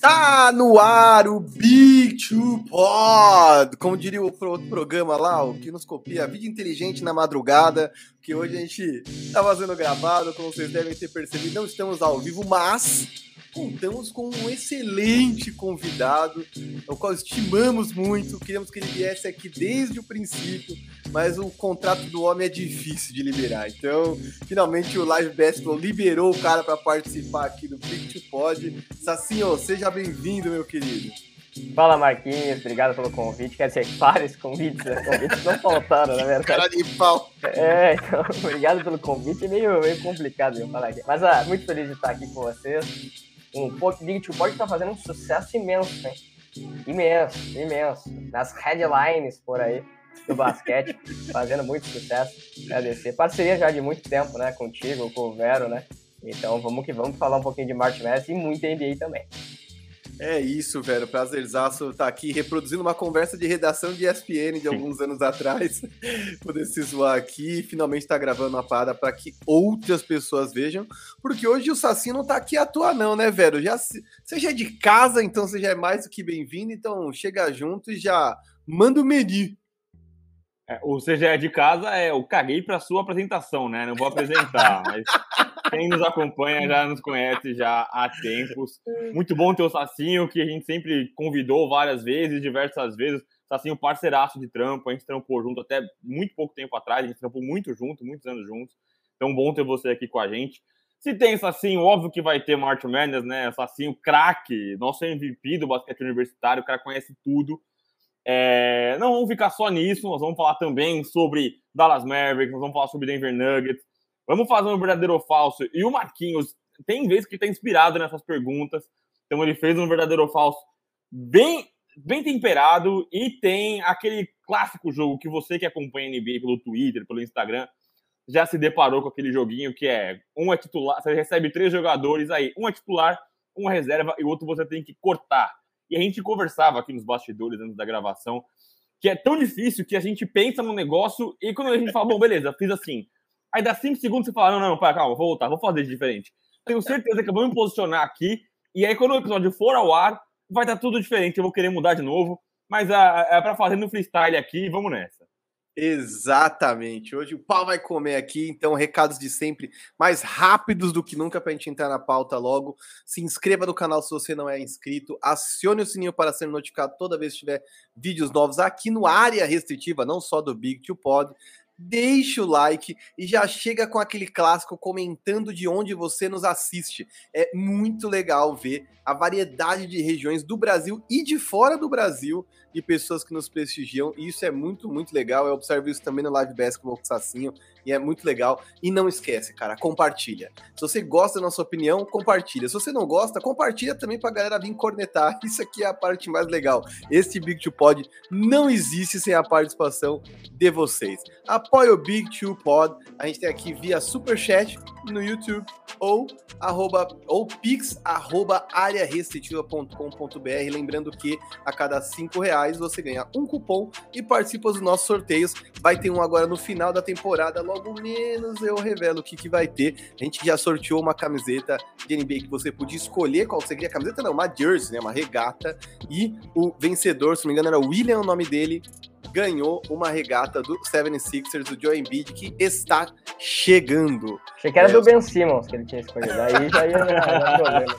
Tá no ar o Big Two Pod, como diria o outro programa lá, o que nos copia, vida inteligente na madrugada, que hoje a gente tá fazendo gravado, como vocês devem ter percebido, não estamos ao vivo, mas contamos com um excelente convidado, o qual estimamos muito, queríamos que ele viesse aqui desde o princípio, mas o contrato do homem é difícil de liberar. Então, finalmente o Live Basketball liberou o cara para participar aqui do Big Pod. Sacinho, seja bem-vindo, meu querido. Fala Marquinhos, obrigado pelo convite. Quer dizer, vários convites, né? Convites não faltaram, na verdade. Cara de pau. É, então, obrigado pelo convite. É meio, meio complicado eu falar aqui. Mas ah, muito feliz de estar aqui com vocês um Big Two Pod tá fazendo um sucesso imenso, hein? Imenso, imenso. Nas headlines por aí do basquete, fazendo muito sucesso. Agradecer. Parceria já de muito tempo, né? Contigo, com o Vero, né? Então vamos que vamos falar um pouquinho de March Madness e muito NBA também. É isso, velho. Prazerzaço estar tá aqui reproduzindo uma conversa de redação de ESPN de alguns anos atrás. Poder se zoar aqui finalmente tá gravando uma parada para que outras pessoas vejam. Porque hoje o Saci não tá aqui à toa, não, né, velho? Já, você já é de casa, então você já é mais do que bem-vindo. Então chega junto e já manda o menu. É, ou seja, é de casa, é eu caguei para sua apresentação, né? Não vou apresentar, mas quem nos acompanha já nos conhece já há tempos. Muito bom ter o Sacinho, que a gente sempre convidou várias vezes, diversas vezes. Sacinho, parceiraço de trampo, a gente trampou junto até muito pouco tempo atrás, a gente trampou muito junto, muitos anos juntos. Então, bom ter você aqui com a gente. Se tem Sacinho, óbvio que vai ter Martin Madness, né? Sacinho, craque, nosso MVP do basquete universitário, o cara conhece tudo. É, não vamos ficar só nisso, nós vamos falar também sobre Dallas Mavericks, nós vamos falar sobre Denver Nuggets, Vamos fazer um verdadeiro ou falso. E o Marquinhos, tem vezes que está inspirado nessas perguntas. Então ele fez um verdadeiro ou falso bem, bem temperado e tem aquele clássico jogo que você que acompanha a NBA pelo Twitter, pelo Instagram, já se deparou com aquele joguinho que é um é titular, você recebe três jogadores aí, um é titular, um é reserva e o outro você tem que cortar. E a gente conversava aqui nos bastidores antes da gravação que é tão difícil que a gente pensa no negócio e quando a gente fala, bom, beleza, fiz assim, Aí dá 5 segundos você fala: não, não, para, calma, vou voltar, vou fazer diferente. Tenho certeza que eu vou me posicionar aqui. E aí, quando o episódio for ao ar, vai estar tudo diferente. Eu vou querer mudar de novo. Mas é, é para fazer no freestyle aqui. Vamos nessa. Exatamente. Hoje o pau vai comer aqui, então recados de sempre, mais rápidos do que nunca para a gente entrar na pauta logo. Se inscreva no canal se você não é inscrito, acione o sininho para ser notificado toda vez que tiver vídeos novos aqui no área restritiva, não só do Big to Pod deixa o like e já chega com aquele clássico comentando de onde você nos assiste. É muito legal ver a variedade de regiões do Brasil e de fora do Brasil de pessoas que nos prestigiam. E isso é muito, muito legal. Eu observo isso também no Live Basketball com o Sacinho. E é muito legal. E não esquece, cara, compartilha. Se você gosta da nossa opinião, compartilha. Se você não gosta, compartilha também pra galera vir cornetar. Isso aqui é a parte mais legal. Este Big Two Pod não existe sem a participação de vocês. Apoie o Big Two Pod. A gente tem aqui via Superchat no YouTube ou arroba, ou pix arroba arearestritiva.com.br. Lembrando que a cada cinco reais você ganha um cupom e participa dos nossos sorteios. Vai ter um agora no final da temporada, logo menos eu revelo o que, que vai ter. A gente já sorteou uma camiseta de NBA que você podia escolher qual você queria. Camiseta não, uma jersey, né? Uma regata. E o vencedor, se não me engano, era William, o nome dele ganhou uma regata do 76ers, do Joe Embiid, que está chegando. Achei que era é, do Ben Simmons que ele tinha escolhido, aí já ia dar problema.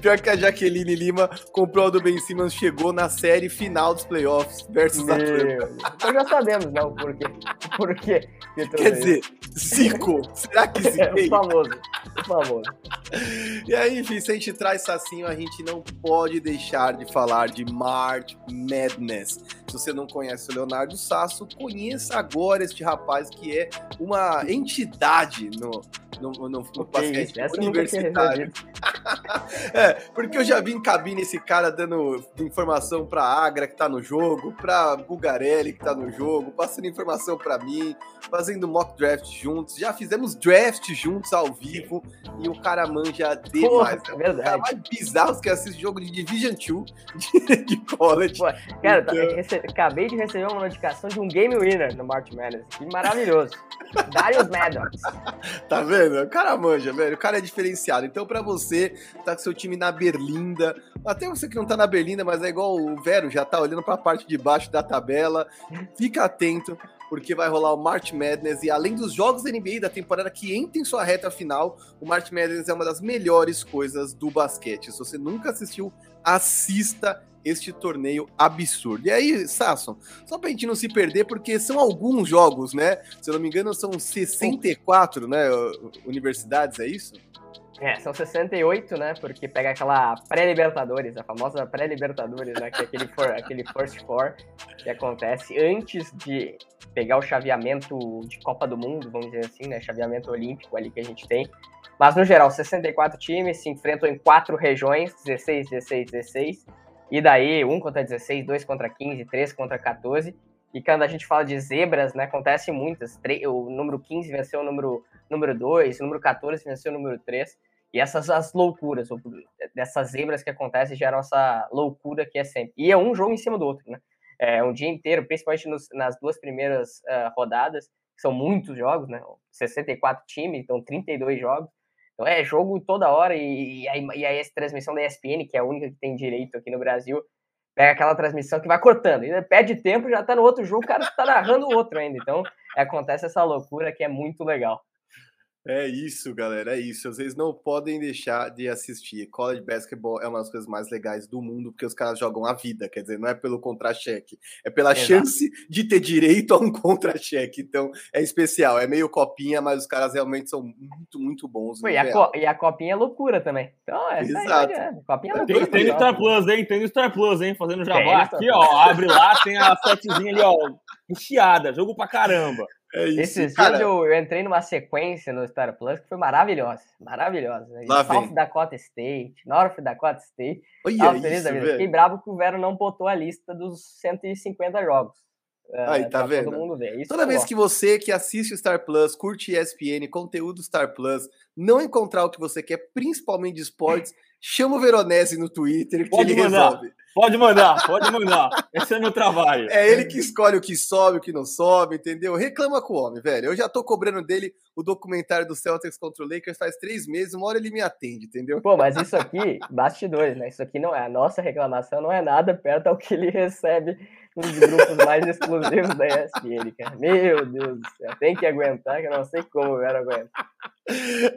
Pior que a Jaqueline Lima comprou o do Ben Simmons, chegou na série final dos playoffs versus Meu, Atlanta. Então já sabemos, não, por quê. Por quê? Quer dizer, Zico, será que ziquei? É, o famoso, o famoso. E aí, enfim, se a gente traz Sacinho, a gente não pode deixar de falar de March Madness. Se você não conhece o Leonardo Sasso, conheça agora este rapaz que é uma entidade no, no, no, no basquete universitário. é, porque eu já vi em cabine esse cara dando informação pra Agra que tá no jogo, pra Bugarelli que tá no jogo, passando informação pra mim, fazendo mock draft juntos. Já fizemos draft juntos ao vivo e o cara manja demais. Pô, é verdade. O cara mais bizarro que assiste jogo de Division 2 de, de college. Pô, cara, então... recebi, acabei de receber uma notificação de um Game Winner no March Madness. Que maravilhoso. Darius Maddox. tá vendo? O cara manja, velho. O cara é diferenciado. Então, para você tá com seu time na berlinda, até você que não tá na berlinda, mas é igual o Vero, já tá olhando para a parte de baixo da tabela, fica atento, porque vai rolar o March Madness e além dos jogos da NBA da temporada que entra em sua reta final, o March Madness é uma das melhores coisas do basquete. Se você nunca assistiu, assista este torneio absurdo. E aí, Sasson, só pra gente não se perder, porque são alguns jogos, né? Se eu não me engano, são 64, né? Universidades, é isso? É, são 68, né? Porque pega aquela pré-Libertadores, a famosa pré-Libertadores, né? Que é aquele, for, aquele First Four que acontece antes de pegar o chaveamento de Copa do Mundo, vamos dizer assim, né? Chaveamento olímpico ali que a gente tem. Mas, no geral, 64 times se enfrentam em quatro regiões, 16, 16, 16. E daí, um contra 16, dois contra 15, três contra 14. E quando a gente fala de zebras, né? Acontece muitas. O número 15 venceu o número, número 2, o número 14 venceu o número 3. E essas as loucuras, dessas zebras que acontecem, geram essa loucura que é sempre. E é um jogo em cima do outro, né? É um dia inteiro, principalmente nos, nas duas primeiras uh, rodadas, que são muitos jogos, né? 64 times, então 32 jogos. Então é jogo toda hora e, e, aí, e essa transmissão da ESPN, que é a única que tem direito aqui no Brasil, pega aquela transmissão que vai cortando. E perde tempo, já tá no outro jogo, o cara tá narrando o outro ainda. Então acontece essa loucura que é muito legal. É isso, galera, é isso. Vocês não podem deixar de assistir. College Basketball é uma das coisas mais legais do mundo, porque os caras jogam a vida, quer dizer, não é pelo contra-cheque, é pela Exato. chance de ter direito a um contra-cheque. Então, é especial, é meio copinha, mas os caras realmente são muito, muito bons. Pô, e, a co e, a copinha é loucura também. Então, é Exato. Aí, é. Copinha é loucura. Tem, tem Star Plus, hein? Tem Star Plus, hein? Fazendo jabá. Aqui, ó, abre lá, tem a setzinha ali, ó, enchiada, jogo pra caramba. É isso, Esses cara. dias eu, eu, entrei numa sequência no Star Plus que foi maravilhosa. Maravilhosa. Lá South vem. Dakota State, North Dakota State. Olha vida. Fiquei bravo que o Vero não botou a lista dos 150 jogos. Aí, uh, tá vendo? Toda vez que você que assiste o Star Plus, curte ESPN, conteúdo Star Plus, não encontrar o que você quer, principalmente de esportes, chama o Veronese no Twitter que pode ele mandar, resolve. Pode mandar, pode mandar. Esse é meu trabalho. É ele que escolhe o que sobe, o que não sobe, entendeu? Reclama com o homem, velho. Eu já tô cobrando dele o documentário do Celtics contra o Lakers faz três meses, uma hora ele me atende, entendeu? Pô, mas isso aqui, bastidores, né? Isso aqui não é. A nossa reclamação não é nada perto ao que ele recebe nos grupos mais exclusivos da ESPN, cara. Meu Deus do céu. Tem que aguentar, que eu não sei como o Vero aguenta.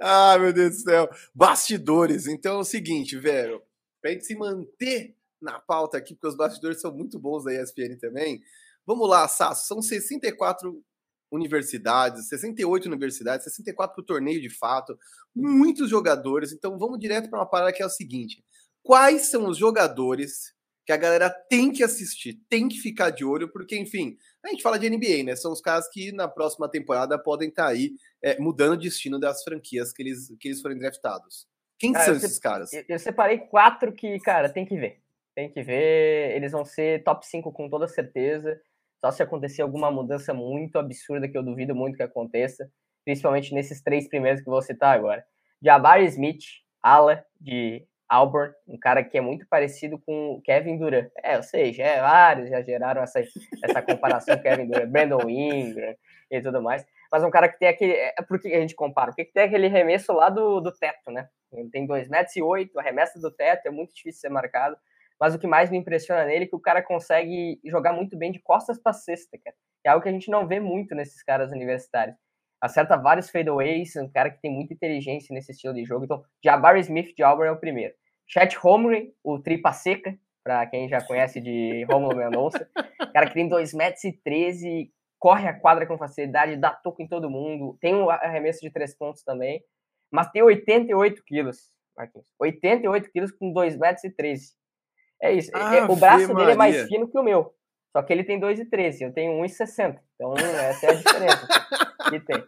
Ah, meu Deus do céu. Bastidores. Então é o seguinte, Vero. Pra gente se manter na pauta aqui, porque os bastidores são muito bons da ESPN também. Vamos lá, Sasso. São 64 universidades, 68 universidades, 64 para o torneio de fato, muitos jogadores. Então vamos direto para uma parada que é o seguinte: quais são os jogadores que a galera tem que assistir, tem que ficar de olho, porque, enfim, a gente fala de NBA, né? São os caras que na próxima temporada podem estar tá aí é, mudando o destino das franquias que eles, que eles forem draftados. Quem cara, são esses caras? Eu separei quatro que, cara, tem que ver. Tem que ver. Eles vão ser top 5 com toda certeza. Só se acontecer alguma mudança muito absurda, que eu duvido muito que aconteça. Principalmente nesses três primeiros que vou citar agora. Jabari Smith, ala de Auburn, um cara que é muito parecido com Kevin Durant. É, ou seja, é, vários já geraram essa, essa comparação Kevin Durant, Brandon Ingram e tudo mais. Mas um cara que tem aquele. É, por que a gente compara? Porque tem aquele remesso lá do, do teto, né? Ele tem 2,8 metros, e oito, a remessa do teto é muito difícil ser marcado. Mas o que mais me impressiona nele é que o cara consegue jogar muito bem de costas para cesta, cara. É algo que a gente não vê muito nesses caras universitários. Acerta vários fadeaways, um cara que tem muita inteligência nesse estilo de jogo. Então, Jabari Smith de Auburn é o primeiro. Chet Holmgren, o tripa seca, para quem já conhece de Romulo Mendonça. cara que tem 2,13 metros, e corre a quadra com facilidade, dá toco em todo mundo, tem um arremesso de três pontos também, mas tem 88 quilos, Marquinhos. 88 quilos com 2,13 metros. É isso. Ah, é, o braço dele Maria. é mais fino que o meu. Só que ele tem 2,13, eu tenho 1,60. Então, essa é a diferença que tem.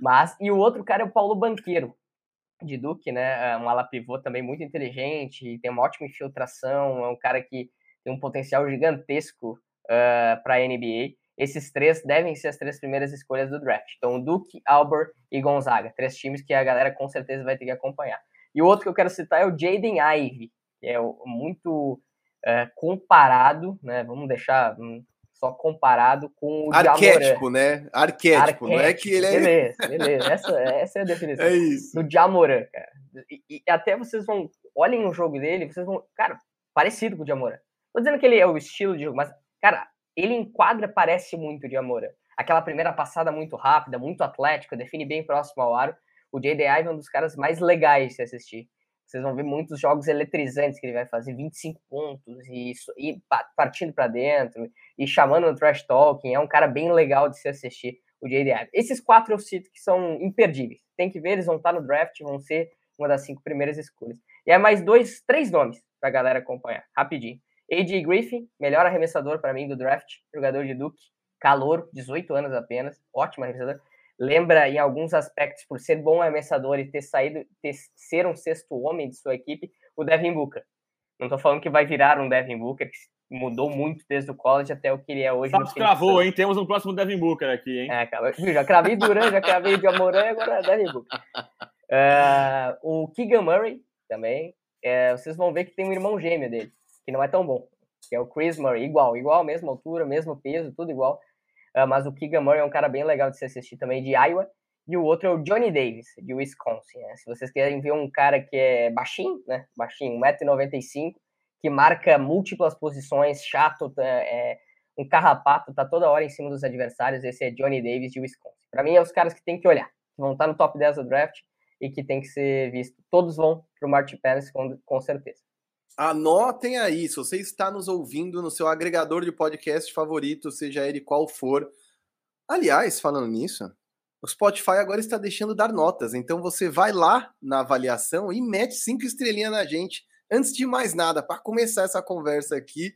Mas, e o outro cara é o Paulo Banqueiro, de Duque, né? É um ala pivô também muito inteligente, tem uma ótima infiltração, é um cara que tem um potencial gigantesco uh, para a NBA. Esses três devem ser as três primeiras escolhas do draft. Então, Duke, Albert e Gonzaga. Três times que a galera com certeza vai ter que acompanhar. E o outro que eu quero citar é o Jaden Ivey, que é muito é, comparado, né? Vamos deixar hum, só comparado com o Arquétipo, né? Arquétipo, Arquétipo, não é que ele é... Beleza, beleza, essa, essa é a definição. É isso. Do Jamoran, cara. E, e, até vocês vão, olhem o jogo dele, vocês vão, cara, parecido com o Jamoran. Tô dizendo que ele é o estilo de jogo, mas, cara, ele enquadra, parece muito de Jamoran. Aquela primeira passada muito rápida, muito atlética, define bem próximo ao aro. O J.D. Ivan é um dos caras mais legais de se assistir. Vocês vão ver muitos jogos eletrizantes que ele vai fazer, 25 pontos e, e partindo para dentro e chamando no trash talking. É um cara bem legal de se assistir, o J.D. Esses quatro eu cito que são imperdíveis. Tem que ver, eles vão estar no draft, vão ser uma das cinco primeiras escolhas. E é mais dois, três nomes para a galera acompanhar, rapidinho. A.J. Griffin, melhor arremessador para mim do draft, jogador de Duke, calor, 18 anos apenas, ótimo arremessador lembra em alguns aspectos, por ser bom arremessador e ter saído, ter, ser um sexto homem de sua equipe, o Devin Booker. Não estou falando que vai virar um Devin Booker, que mudou muito desde o college até o que ele é hoje. Só cravou, hein? Temos um próximo Devin Booker aqui, hein? É, cara, já cravei Duran, já cravei de Amorã agora é Devin Booker. Uh, o Keegan Murray também. É, vocês vão ver que tem um irmão gêmeo dele, que não é tão bom, que é o Chris Murray, igual, igual, mesma altura, mesmo peso, tudo igual. Uh, mas o Keegan Murray é um cara bem legal de se assistir também, de Iowa. E o outro é o Johnny Davis, de Wisconsin. Né? Se vocês querem ver um cara que é baixinho, né? Baixinho, 1,95m, que marca múltiplas posições, chato, é, um carrapato, tá toda hora em cima dos adversários. Esse é Johnny Davis de Wisconsin. Para mim, é os caras que tem que olhar, que vão estar tá no top 10 do draft e que tem que ser visto. Todos vão pro Martin Pérez, com, com certeza. Anotem aí, se você está nos ouvindo no seu agregador de podcast favorito, seja ele qual for. Aliás, falando nisso, o Spotify agora está deixando dar notas, então você vai lá na avaliação e mete cinco estrelinhas na gente. Antes de mais nada, para começar essa conversa aqui,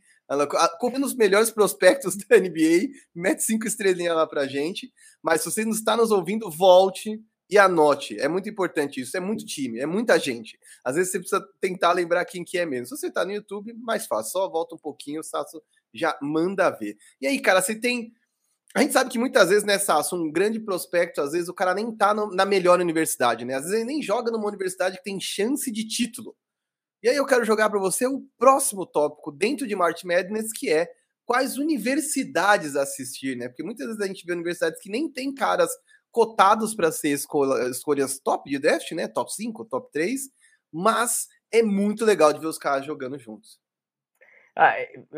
confia os melhores prospectos da NBA, mete cinco estrelinhas lá pra gente. Mas se você não está nos ouvindo, volte e anote. É muito importante isso. É muito time, é muita gente. Às vezes você precisa tentar lembrar quem que é mesmo. Se você tá no YouTube, mais fácil. Só volta um pouquinho, o Sasso já manda ver. E aí, cara, você tem. A gente sabe que muitas vezes, né, Sasso, um grande prospecto, às vezes o cara nem tá no, na melhor universidade, né? Às vezes ele nem joga numa universidade que tem chance de título. E aí eu quero jogar para você o próximo tópico dentro de March Madness, que é quais universidades assistir, né? Porque muitas vezes a gente vê universidades que nem tem caras cotados para ser escolha, escolhas top de draft, né? Top 5, top 3, mas é muito legal de ver os caras jogando juntos. Ah,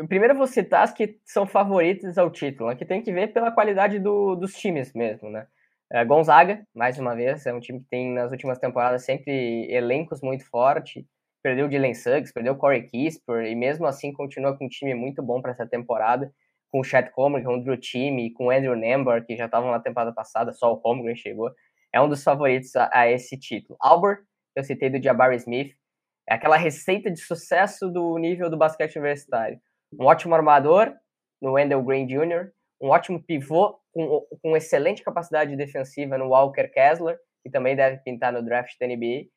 primeiro eu vou citar as que são favoritas ao título, né? que tem que ver pela qualidade do, dos times mesmo, né? É, Gonzaga, mais uma vez, é um time que tem nas últimas temporadas sempre elencos muito fortes. Perdeu o Dylan Suggs, perdeu o Corey Kisper, e mesmo assim continua com um time muito bom para essa temporada com o Chet Holmgren, com o Drew Time, com o Andrew Nember, que já estavam na temporada passada, só o Holmgren chegou, é um dos favoritos a, a esse título. Albert, que eu citei do Jabari Smith, é aquela receita de sucesso do nível do basquete universitário. Um ótimo armador no Wendell Green Jr., um ótimo pivô com, com excelente capacidade defensiva no Walker Kessler, que também deve pintar no draft da NBA,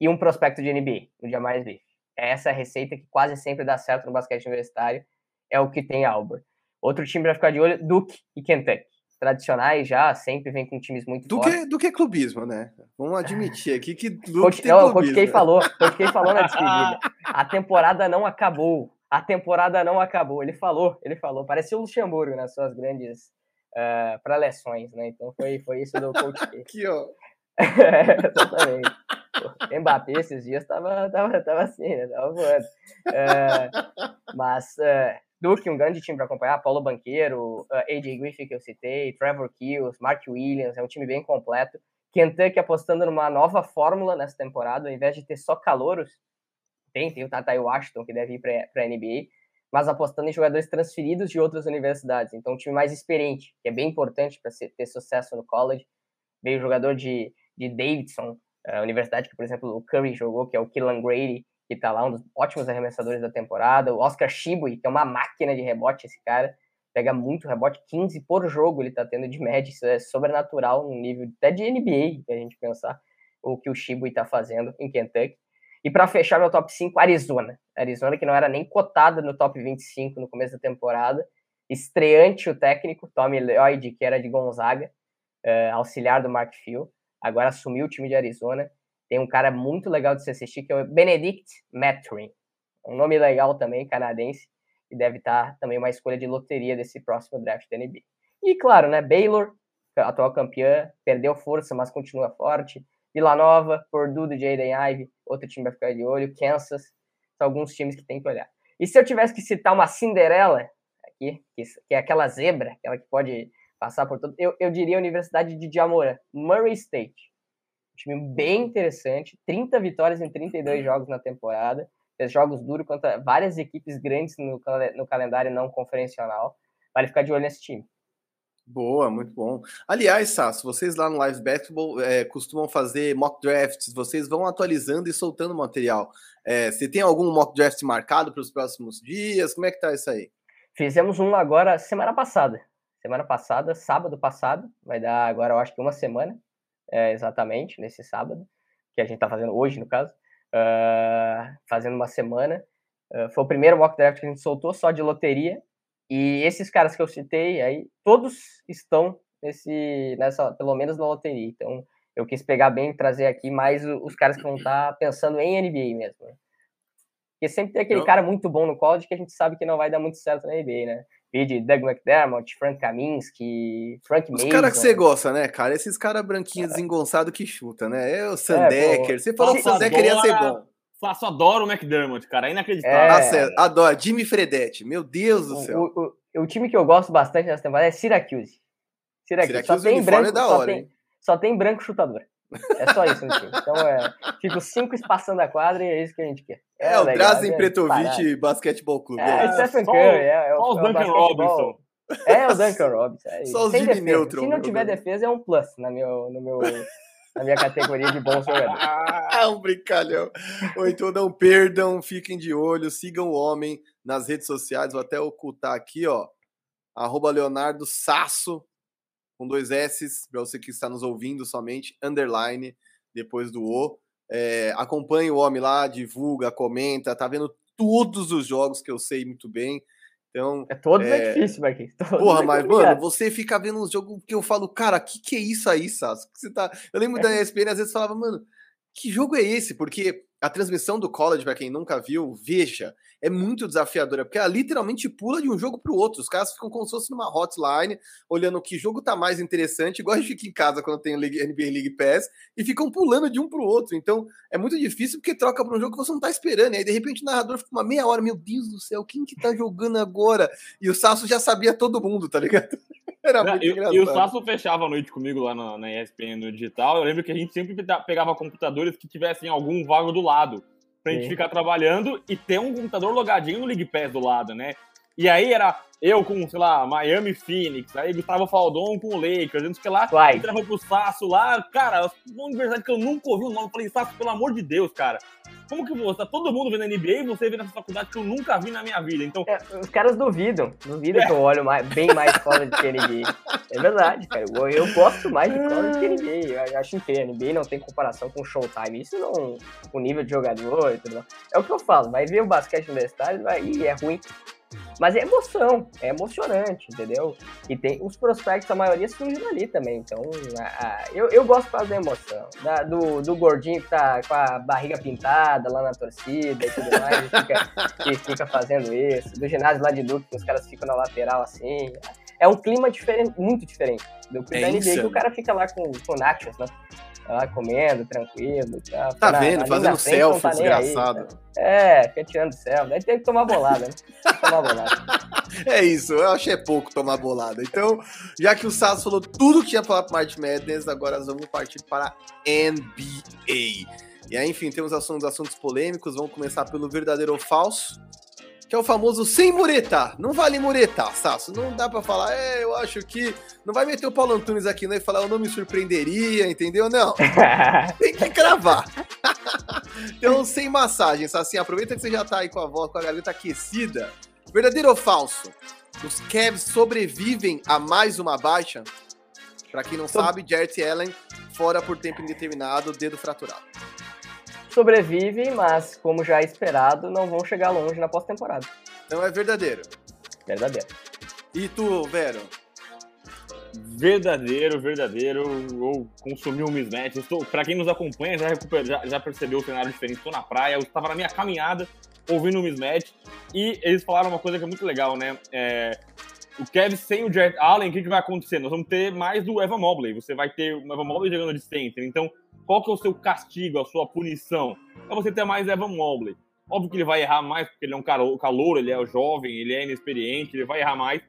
e um prospecto de NBA, o Jabari Smith. É essa receita que quase sempre dá certo no basquete universitário, é o que tem Albert. Outro time para ficar de olho, Duke e Kentucky. Tradicionais já, sempre vem com times muito Duke fortes. É, Duke é clubismo, né? Vamos admitir aqui que Duke Coach, tem não, clubismo. Coach K falou, Coach K falou na despedida. A temporada não acabou. A temporada não acabou. Ele falou, ele falou. Parecia o Luxemburgo nas suas grandes uh, preleções, né? Então foi, foi isso do Coach K. Aqui, ó. é, exatamente. Mbappé esses dias tava, tava, tava assim, né? Tava voando. Uh, mas uh, Duke, um grande time para acompanhar, Paulo Banqueiro, AJ Griffin, que eu citei, Trevor Kills, Mark Williams, é um time bem completo. Kentucky apostando numa nova fórmula nessa temporada, ao invés de ter só calouros, tem, tem o Tata Washington, que deve ir para a NBA, mas apostando em jogadores transferidos de outras universidades. Então, um time mais experiente, que é bem importante para ter sucesso no college. Veio jogador de, de Davidson, a universidade que, por exemplo, o Curry jogou, que é o Killan Grady, que tá lá, um dos ótimos arremessadores da temporada. O Oscar Shibui, que é uma máquina de rebote, esse cara. Pega muito rebote, 15 por jogo ele tá tendo de média. Isso é sobrenatural no nível até de NBA, a gente pensar o que o Shibui tá fazendo em Kentucky. E para fechar meu top 5, Arizona. Arizona que não era nem cotada no top 25 no começo da temporada. Estreante o técnico, Tommy Lloyd, que era de Gonzaga, uh, auxiliar do Mark Phil. Agora assumiu o time de Arizona tem um cara muito legal de se assistir, que é o Benedict Mathurin. Um nome legal também, canadense. e deve estar também uma escolha de loteria desse próximo draft da NBA. E claro, né, Baylor, atual campeã, perdeu força, mas continua forte. Vila Nova, Purdue do Jaden Ivey, outro time vai ficar de olho, Kansas, são alguns times que tem que olhar. E se eu tivesse que citar uma Cinderela aqui, que, é aquela zebra, aquela que pode passar por tudo, eu, eu diria a Universidade de Jamora, Murray State. Time bem interessante, 30 vitórias em 32 jogos na temporada, fez jogos duros contra várias equipes grandes no, no calendário não conferencial. Vale ficar de olho nesse time. Boa, muito bom. Aliás, Sasso, vocês lá no Live Basketball é, costumam fazer mock drafts, vocês vão atualizando e soltando material. É, você tem algum mock draft marcado para os próximos dias? Como é que tá isso aí? Fizemos um agora semana passada. Semana passada, sábado passado, vai dar agora eu acho que uma semana, é, exatamente, nesse sábado, que a gente está fazendo hoje, no caso, uh, fazendo uma semana. Uh, foi o primeiro mock draft que a gente soltou, só de loteria, e esses caras que eu citei aí, todos estão nesse, nessa, pelo menos na loteria. Então, eu quis pegar bem e trazer aqui mais os caras que vão estar tá pensando em NBA mesmo. Porque sempre tem aquele cara muito bom no college que a gente sabe que não vai dar muito certo na NBA, né? Vide Doug McDermott, Frank Kaminsky, Frank. Os caras que você gosta, né, cara? Esses caras branquinhos desengonçados que chuta, né? É o Sandecker. É, você falou que o Sandecker ia ser bom. Faço, adoro o McDermott, cara. É inacreditável. É... adoro. Jimmy Fredetti. Meu Deus do céu. O, o, o, time que eu gosto bastante nessa temporada é Syracuse. Syracuse. Syracuse só tem branco, é da hora, só, tem, só tem branco chutador. É só isso no time. Então, é, fica cinco espaçando a quadra e é isso que a gente quer. É, é o Drazen é Pretovic Basquetebol Clube. É, é Stephen Curry, é, é, o, o Duncan Robinson. É, o Duncan Robinson. É só os Jimmy Neutron. Se não tiver defesa, é um plus na meu, no meu, na minha categoria de bons jogadores. Ah, um brincalhão. Ou então não perdam, fiquem de olho, sigam o homem nas redes sociais. Vou até ocultar aqui, ó. Arroba Leonardo Sasso, com dois S, para você que está nos ouvindo somente, underline, depois do O. É, acompanhe o homem lá, divulga, comenta, tá vendo todos os jogos que eu sei muito bem. Então, é todos é, é difícil, Marquinhos. Porra, é mas, mano, você fica vendo uns jogos que eu falo, cara, que que é isso aí, Sasso? Você tá... Eu lembro da ESPN, às vezes falava, mano, que jogo é esse? Porque a transmissão do college, para quem nunca viu, veja, é muito desafiadora, porque ela literalmente pula de um jogo para o outro. Os caras ficam como se fosse numa hotline, olhando que jogo tá mais interessante, igual a gente fica em casa quando tem NBA League Pass, e ficam pulando de um para o outro. Então é muito difícil porque troca para um jogo que você não tá esperando. E aí de repente o narrador fica uma meia hora, meu Deus do céu, quem que tá jogando agora? E o Sasso já sabia todo mundo, tá ligado? Era muito e, engraçado. E o Sasso fechava a noite comigo lá na, na ESPN no digital. Eu lembro que a gente sempre pegava computadores que tivessem algum vago do lado. Pra gente ficar trabalhando e ter um computador logadinho no League Pass do lado, né? E aí era eu com, sei lá, Miami Phoenix, aí Gustavo Faldon com o Lakers, não sei que lá, Vai. entrava pro Sasso lá, cara, uma universidade que eu nunca ouvi o nome, eu falei, Sasso, pelo amor de Deus, cara, como que você, tá todo mundo vendo NBA e você vê nessa faculdade que eu nunca vi na minha vida, então... É, os caras duvidam, duvidam é. que eu olho mais, bem mais college que NBA, é verdade, cara, eu, eu gosto mais de college que NBA, eu acho que NBA não tem comparação com Showtime, isso não, o nível de jogador e tudo, é o que eu falo, vai ver o basquete universitário vai, e é ruim, mas é emoção, é emocionante, entendeu? E tem os prospectos, a maioria surgem ali também. Então, a, a, eu, eu gosto de da emoção. Da, do, do gordinho que tá com a barriga pintada lá na torcida e tudo mais, fica, que fica fazendo isso. Do ginásio lá de Duque, que os caras ficam na lateral assim. É um clima diferente, muito diferente do que é da NBA, que o cara fica lá com, com nachos, né? Lá comendo, tranquilo. Tá, tá vendo? Fazendo frente, selfie, tá desgraçado. Aí, é, fica tirando selfie. Aí tem que tomar bolada, né? tomar bolada. É isso, eu achei pouco tomar bolada. Então, já que o Sasso falou tudo que ia falar para March Madness, agora nós vamos partir para NBA. E aí, enfim, temos assuntos, assuntos polêmicos. Vamos começar pelo verdadeiro ou falso que é o famoso sem muretar. Não vale muretar, Sasso. Não dá para falar, é, eu acho que. Não vai meter o Paulo Antunes aqui né, e falar, eu não me surpreenderia, entendeu? Não. Tem que cravar. então, sem massagem, Sassi, aproveita que você já tá aí com a voz, com a garganta aquecida. Verdadeiro ou falso? Os Cavs sobrevivem a mais uma baixa? Para quem não sabe, Jarrett Allen fora por tempo indeterminado, dedo fraturado sobrevivem, mas, como já é esperado, não vão chegar longe na pós-temporada. Então é verdadeiro. Verdadeiro. E tu, Vero? Verdadeiro, verdadeiro. Ou consumiu um mismatch. Estou, pra quem nos acompanha, já, já, já percebeu o cenário diferente. Estou na praia, eu estava na minha caminhada. ouvindo o mismatch. E eles falaram uma coisa que é muito legal, né? É, o Kevin sem o Jared Allen, o que, que vai acontecer? Nós vamos ter mais do Evan Mobley. Você vai ter o Evan Mobley jogando de center. Então, qual que é o seu castigo, a sua punição? É você ter mais Evan Mobley. Óbvio que ele vai errar mais, porque ele é um calor, ele é jovem, ele é inexperiente, ele vai errar mais,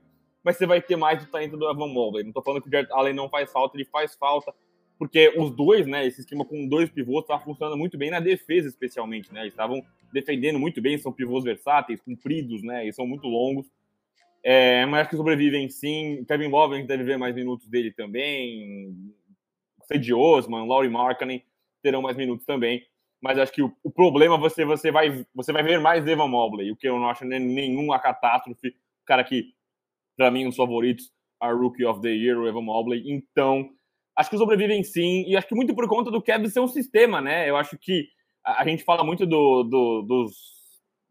mas você vai ter mais do talento do Evan Mobley. Não tô falando que o Jared Allen não faz falta, ele faz falta, porque os dois, né, esse esquema com dois pivôs estava funcionando muito bem na defesa, especialmente, né? Eles estavam defendendo muito bem, são pivôs versáteis, compridos, né? E são muito longos. É, mas que sobrevivem sim. Kevin Love a gente deve ver mais minutos dele também. Cedi Osman, Laurie Markkanen terão mais minutos também. Mas acho que o, o, problema você, você, vai, você vai ver mais Evan Mobley, o que eu não acho nenhuma catástrofe. Cara que, para mim, um dos favoritos, a Rookie of the Year, o Evan Mobley. Então, acho que sobrevivem sim. E acho que muito por conta do Kevin ser um sistema, né? Eu acho que a, a gente fala muito do, do, dos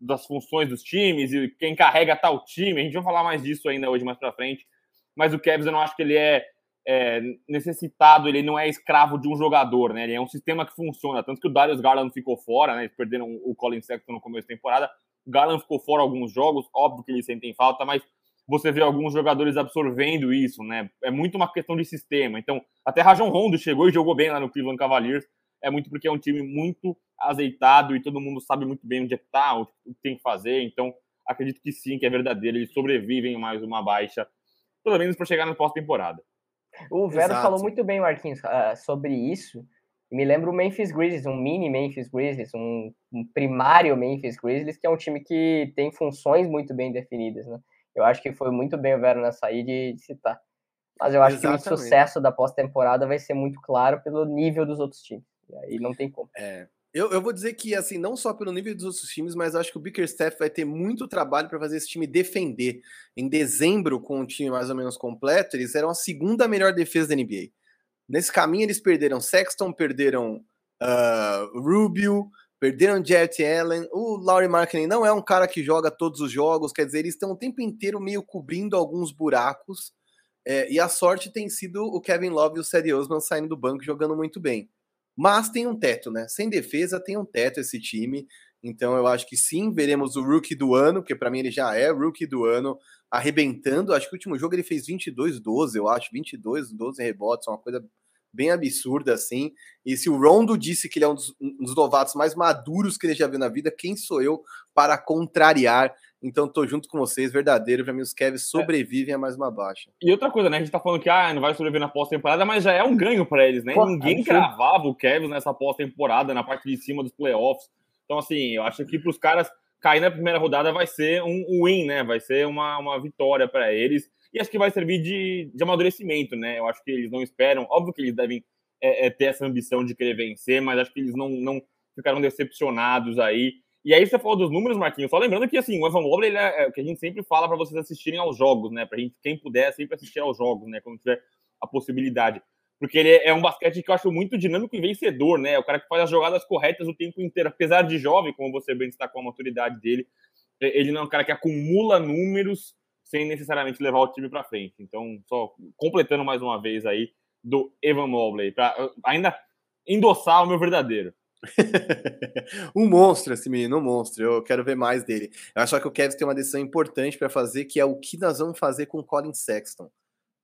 das funções dos times e quem carrega tal time. A gente vai falar mais disso ainda hoje mais para frente. Mas o Cavs eu não acho que ele é, é, necessitado, ele não é escravo de um jogador, né? Ele é um sistema que funciona. Tanto que o Darius Garland ficou fora, né? Eles perderam o Colin Sexton no começo da temporada. O Garland ficou fora alguns jogos, óbvio que eles sentem falta, mas você vê alguns jogadores absorvendo isso, né? É muito uma questão de sistema. Então, até Rajon Rondo chegou e jogou bem lá no Cleveland Cavaliers. É muito porque é um time muito azeitado e todo mundo sabe muito bem onde é que tá, o que tem que fazer. Então, acredito que sim, que é verdadeiro. Eles sobrevivem mais uma baixa, pelo menos para chegar na pós-temporada. O Vero Exato. falou muito bem, Marquinhos, uh, sobre isso. Me lembra o Memphis Grizzlies, um mini Memphis Grizzlies, um, um, primário Memphis Grizzlies, que é um time que tem funções muito bem definidas, né? Eu acho que foi muito bem o Vero nessa aí de, de citar. Mas eu acho Exatamente. que o sucesso da pós-temporada vai ser muito claro pelo nível dos outros times. E aí não tem como. É, eu, eu vou dizer que, assim, não só pelo nível dos outros times, mas acho que o Bickerstaff vai ter muito trabalho para fazer esse time defender. Em dezembro, com o time mais ou menos completo, eles eram a segunda melhor defesa da NBA. Nesse caminho, eles perderam Sexton, perderam uh, Rubio, perderam Jarrett Allen. O Laurie Markkinen não é um cara que joga todos os jogos, quer dizer, eles estão o tempo inteiro meio cobrindo alguns buracos. É, e a sorte tem sido o Kevin Love e o Cedi Osman saindo do banco jogando muito bem. Mas tem um teto, né? Sem defesa tem um teto esse time. Então eu acho que sim, veremos o rookie do ano, porque para mim ele já é rookie do ano, arrebentando. Acho que o último jogo ele fez 22-12, eu acho, 22, 12 rebotes, uma coisa bem absurda assim. E se o Rondo disse que ele é um dos, um dos novatos mais maduros que ele já viu na vida, quem sou eu para contrariar então tô junto com vocês, verdadeiro. Para mim, os Cavs sobrevivem é. a mais uma baixa. E outra coisa, né? A gente tá falando que ah, não vai sobreviver na pós-temporada, mas já é um ganho para eles, né? Pô, Ninguém cravava o Cavs nessa pós-temporada, na parte de cima dos playoffs. Então, assim, eu acho que para os caras cair na primeira rodada vai ser um win, né? Vai ser uma, uma vitória para eles. E acho que vai servir de, de amadurecimento, né? Eu acho que eles não esperam. Óbvio que eles devem é, é, ter essa ambição de querer vencer, mas acho que eles não, não ficaram decepcionados aí. E aí você falou dos números, Marquinhos. Só lembrando que assim, o Evan Mobley é, é, o que a gente sempre fala para vocês assistirem aos jogos, né? Para gente, quem puder, sempre assistir aos jogos, né? Quando tiver a possibilidade. Porque ele é um basquete que eu acho muito dinâmico e vencedor, né? O cara que faz as jogadas corretas o tempo inteiro, apesar de jovem, como você bem está com a maturidade dele, ele não é um cara que acumula números sem necessariamente levar o time para frente. Então, só completando mais uma vez aí do Evan Mobley, para ainda endossar o meu verdadeiro. um monstro esse menino, um monstro. Eu quero ver mais dele. Eu acho que o Kevin tem uma decisão importante para fazer, que é o que nós vamos fazer com o Colin Sexton.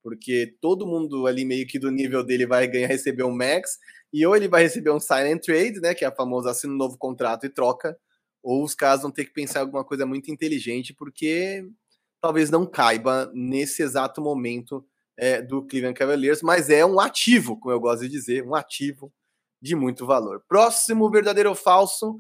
Porque todo mundo ali meio que do nível dele vai ganhar, receber um max, e ou ele vai receber um and trade, né, que é a famosa assina um novo contrato e troca, ou os caras vão ter que pensar em alguma coisa muito inteligente, porque talvez não caiba nesse exato momento é, do Cleveland Cavaliers, mas é um ativo, como eu gosto de dizer, um ativo de muito valor. Próximo verdadeiro ou falso: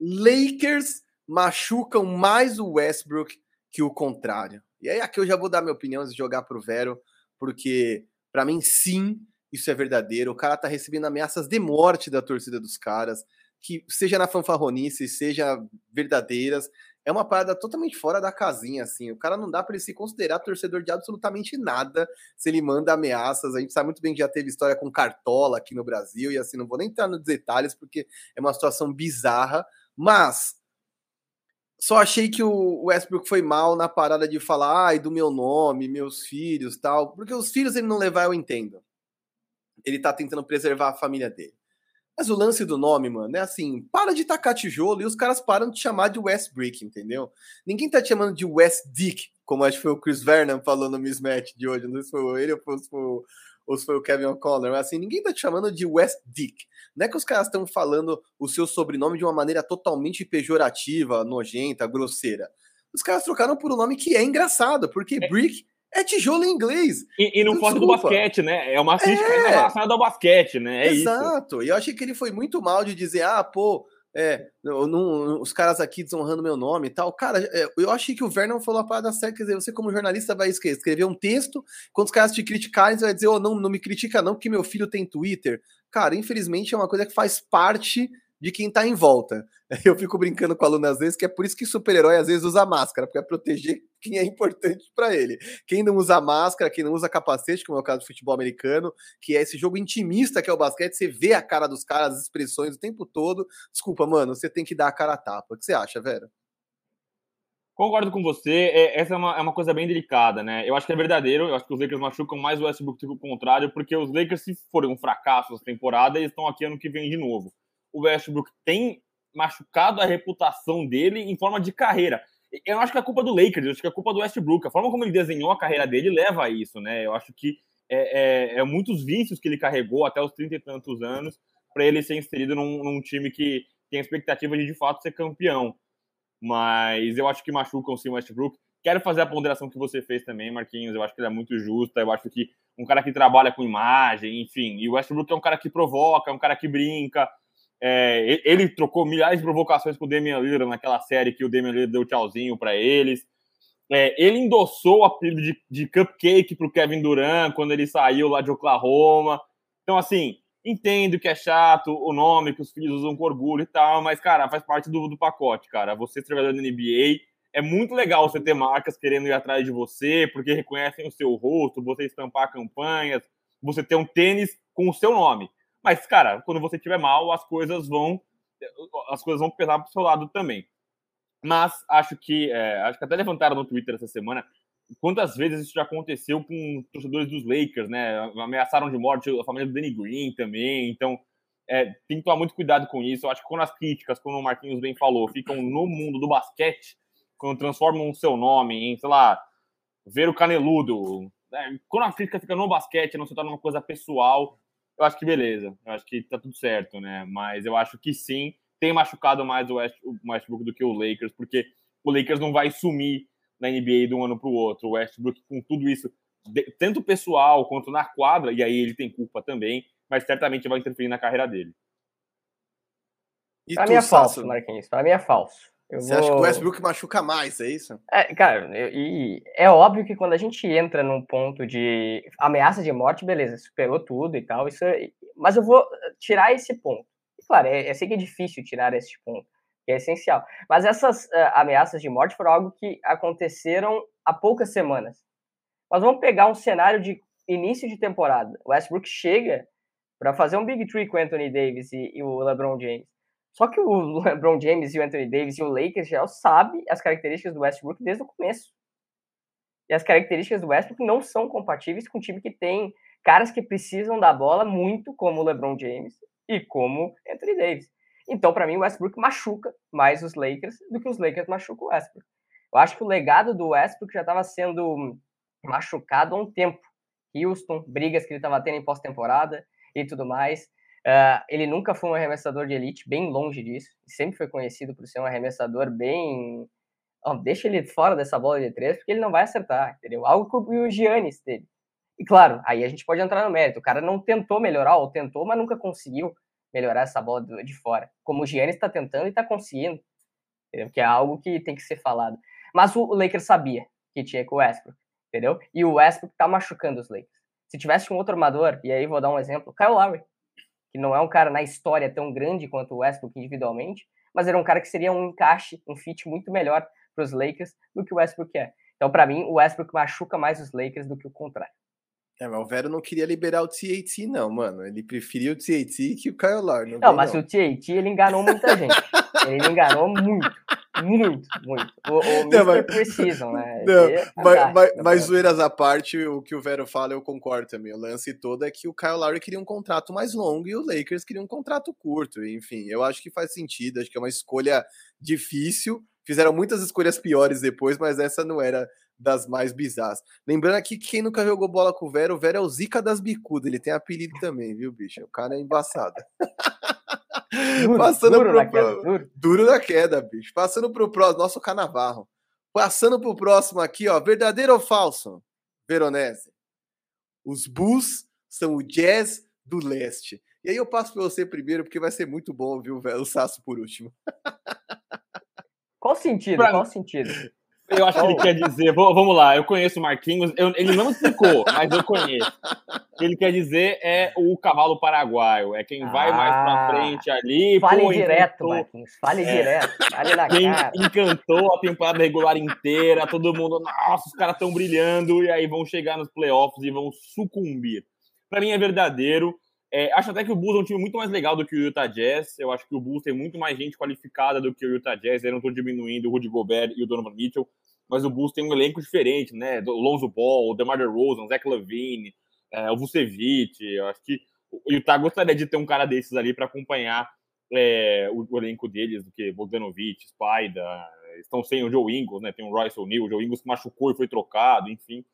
Lakers machucam mais o Westbrook que o contrário. E aí aqui eu já vou dar minha opinião e jogar pro Vero, porque para mim sim, isso é verdadeiro. O cara tá recebendo ameaças de morte da torcida dos caras, que seja na fanfarronice, seja verdadeiras é uma parada totalmente fora da casinha, assim. O cara não dá para ele se considerar torcedor de absolutamente nada se ele manda ameaças. A gente sabe muito bem que já teve história com Cartola aqui no Brasil, e assim, não vou nem entrar nos detalhes, porque é uma situação bizarra, mas só achei que o Westbrook foi mal na parada de falar, ai, do meu nome, meus filhos tal, porque os filhos ele não levar, eu entendo. Ele tá tentando preservar a família dele. Mas o lance do nome, mano, é assim: para de tacar tijolo e os caras param de chamar de West Brick, entendeu? Ninguém tá te chamando de West Dick, como acho que foi o Chris Vernon falou no mismatch de hoje. Não sei se foi ele ou se foi, ou se foi o Kevin O'Connor, mas assim, ninguém tá te chamando de West Dick. Não é que os caras estão falando o seu sobrenome de uma maneira totalmente pejorativa, nojenta, grosseira. Os caras trocaram por um nome que é engraçado, porque é. Brick é tijolo em inglês. E, e não pode do basquete, né? É uma crítica é. relacionada ao basquete, né? É Exato. Isso. E eu achei que ele foi muito mal de dizer, ah, pô, é, não, não, os caras aqui desonrando meu nome e tal. Cara, é, eu achei que o Vernon falou a parada certa. Quer dizer, você, como jornalista, vai escrever um texto. Quando os caras te criticarem, você vai dizer, oh, não, não me critica, não, porque meu filho tem Twitter. Cara, infelizmente é uma coisa que faz parte de quem tá em volta. Eu fico brincando com o aluno às vezes que é por isso que super-herói às vezes usa máscara, porque é proteger quem é importante para ele. Quem não usa máscara, quem não usa capacete, como é o caso do futebol americano, que é esse jogo intimista que é o basquete, você vê a cara dos caras, as expressões o tempo todo. Desculpa, mano, você tem que dar a cara a tapa. O que você acha, Vera? Concordo com você. É, essa é uma, é uma coisa bem delicada, né? Eu acho que é verdadeiro. Eu acho que os Lakers machucam mais o Westbrook do que o contrário, porque os Lakers, se forem um fracasso essa temporada, eles estão aqui ano que vem de novo o Westbrook tem machucado a reputação dele em forma de carreira. Eu não acho que é culpa do Lakers, eu acho que é culpa do Westbrook. A forma como ele desenhou a carreira dele leva a isso, né? Eu acho que é, é, é muitos vícios que ele carregou até os 30 e tantos anos para ele ser inserido num, num, time que tem a expectativa de de fato ser campeão. Mas eu acho que machucam sim o Westbrook. Quero fazer a ponderação que você fez também, Marquinhos. Eu acho que ela é muito justa. Eu acho que um cara que trabalha com imagem, enfim. E o Westbrook é um cara que provoca, é um cara que brinca. É, ele trocou milhares de provocações com o Damian Lillard naquela série que o Damian Lillard deu tchauzinho para eles. É, ele endossou o apelido de, de Cupcake pro Kevin Durant quando ele saiu lá de Oklahoma. Então, assim, entendo que é chato o nome que os filhos usam com orgulho e tal, mas, cara, faz parte do, do pacote, cara. Você trabalhando na NBA, é muito legal você ter marcas querendo ir atrás de você, porque reconhecem o seu rosto, você estampar campanhas, você ter um tênis com o seu nome. Mas, cara, quando você estiver mal, as coisas vão as coisas vão pesar pro seu lado também. Mas acho que é, acho que até levantaram no Twitter essa semana quantas vezes isso já aconteceu com torcedores dos Lakers, né? Ameaçaram de morte a família do Danny Green também. Então, é, tem que tomar muito cuidado com isso. Eu acho que quando as críticas, como o Marquinhos bem falou, ficam no mundo do basquete, quando transformam o seu nome em, sei lá, ver o caneludo. Né? Quando a crítica fica no basquete, não se torna uma coisa pessoal, eu acho que beleza. Eu acho que tá tudo certo, né? Mas eu acho que sim, tem machucado mais o, West, o Westbrook do que o Lakers, porque o Lakers não vai sumir na NBA de um ano para o outro. O Westbrook, com tudo isso, tanto pessoal quanto na quadra, e aí ele tem culpa também, mas certamente vai interferir na carreira dele. Para mim é falso, Marquinhos. Para mim é falso. Eu Você vou... acha que o Westbrook machuca mais, é isso? É, cara, e é óbvio que quando a gente entra num ponto de ameaça de morte, beleza, superou tudo e tal, isso é... mas eu vou tirar esse ponto. E, claro, é, eu sei que é difícil tirar esse ponto, que é essencial. Mas essas uh, ameaças de morte foram algo que aconteceram há poucas semanas. Mas vamos pegar um cenário de início de temporada. O Westbrook chega para fazer um Big Three com Anthony Davis e, e o LeBron James. Só que o LeBron James e o Anthony Davis e o Lakers já sabem as características do Westbrook desde o começo. E as características do Westbrook não são compatíveis com um time que tem caras que precisam da bola muito, como o LeBron James e como Anthony Davis. Então, para mim, o Westbrook machuca mais os Lakers do que os Lakers machucam o Westbrook. Eu acho que o legado do Westbrook já estava sendo machucado há um tempo. Houston, brigas que ele estava tendo em pós-temporada e tudo mais. Uh, ele nunca foi um arremessador de elite, bem longe disso. Sempre foi conhecido por ser um arremessador bem. Oh, deixa ele fora dessa bola de três, porque ele não vai acertar, entendeu? Algo que o Giannis teve. E claro, aí a gente pode entrar no mérito. O cara não tentou melhorar, ou tentou, mas nunca conseguiu melhorar essa bola de fora. Como o Giannis está tentando e está conseguindo. Entendeu? Que é algo que tem que ser falado. Mas o Lakers sabia que tinha com o Westbrook, entendeu? E o Westbrook tá machucando os Lakers. Se tivesse um outro armador, e aí vou dar um exemplo, Kyle Lowry que não é um cara na história tão grande quanto o Westbrook individualmente, mas era um cara que seria um encaixe, um fit muito melhor para os Lakers do que o Westbrook é. Então, para mim, o Westbrook machuca mais os Lakers do que o contrário. É, mas o Vero não queria liberar o TAT, não, mano. Ele preferia o TAT que o Kyle Lowry. Não, não mas não. o TAT, ele enganou muita gente. ele enganou muito. Muito, muito. O, o Não, mas- Precision, né? Não, é mas, mas, fantástico, mas zoeiras à parte, o que o Vero fala, eu concordo também. O lance todo é que o Kyle Lowry queria um contrato mais longo e o Lakers queria um contrato curto. Enfim, eu acho que faz sentido, acho que é uma escolha difícil. Fizeram muitas escolhas piores depois, mas essa não era das mais bizarras. Lembrando aqui que quem nunca jogou bola com o Vero, o Vero é o Zica das bicudas, ele tem apelido também, viu, bicho? O cara é embaçado. Duro, Passando duro pro- na queda, duro. Duro na queda, bicho. Passando pro próximo, nosso Canavarro. Passando pro próximo aqui, ó. Verdadeiro ou falso? Veronese. Os Bulls são o Jazz do Leste. E aí eu passo pra você primeiro, porque vai ser muito bom ouvir o velho- o Sasso por último. Qual sentido? Pra- Qual sentido? Eu acho que ele quer dizer. Vamos lá, eu conheço o Marquinhos. eu- ele não explicou, mas eu conheço. O que ele quer dizer é o cavalo paraguaio. É quem vai mais pra Ah. frente ali. Fale pô, direto, encantou- Marquinhos. Fale É. direto. Fale na Quem cara. encantou a temporada regular inteira, todo mundo, nossa, os caras estão brilhando, e aí vão chegar nos playoffs e vão sucumbir. Pra mim é verdadeiro. É, acho até que o Bulls é um time muito mais legal do que o Utah Jazz. Eu acho que o Bulls tem muito mais gente qualificada do que o Utah Jazz. Eu não estou diminuindo o Rudy Gobert e o Donovan Mitchell, mas o Bulls tem um elenco diferente, né? O Lonzo Ball, o DeMar DeRozan, o Zach Lavine, é, o Vucevic. Eu acho que o Utah gostaria de ter um cara desses ali para acompanhar é, o, o elenco deles, do que Bogdanovic, Spida, estão sem o Joe Ingles, né? Tem o Royce O'Neal, o Joe Ingles que machucou e foi trocado, enfim.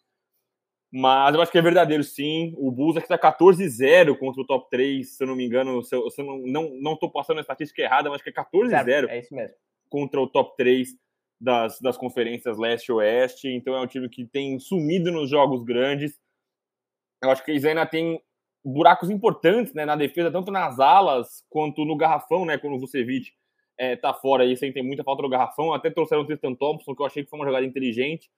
Mas eu acho que é verdadeiro, sim. O Bulls aqui tá 14-0 contra o top 3, se eu não me engano. Se eu, se eu não, não, não tô passando a estatística errada, mas acho que é 14-0 Certo, É isso mesmo. contra o top 3 das, das conferências leste oeste. Então é um time que tem sumido nos jogos grandes. Eu acho que eles ainda tem buracos importantes né, na defesa, tanto nas alas quanto no garrafão, né? Quando o Vucevic é, tá fora aí, sem ter muita falta no garrafão. Até trouxeram o Tristan Thompson, que eu achei que foi uma jogada inteligente.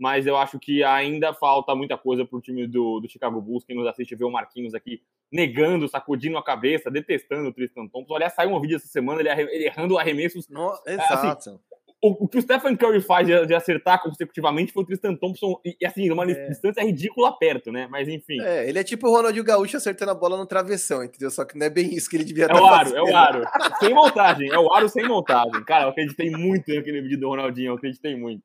Mas eu acho que ainda falta muita coisa pro time do, do Chicago Bulls. Quem nos assiste vê o Marquinhos aqui negando, sacudindo a cabeça, detestando o Tristan Thompson. Aliás, saiu um vídeo essa semana ele, errando arremessos No, assim, exato. o, o que o Stephen Curry faz de, de acertar consecutivamente foi o Tristan Thompson, e, assim, numa É. distância ridícula perto, né? Mas enfim. É, É, ele é tipo o Ronaldinho Gaúcho acertando a bola no travessão, entendeu? Só que não é bem isso que ele devia o estar aro, fazendo. é o aro. sem montagem, é o aro sem montagem. Cara, eu acreditei muito naquele vídeo do Ronaldinho, eu acreditei muito.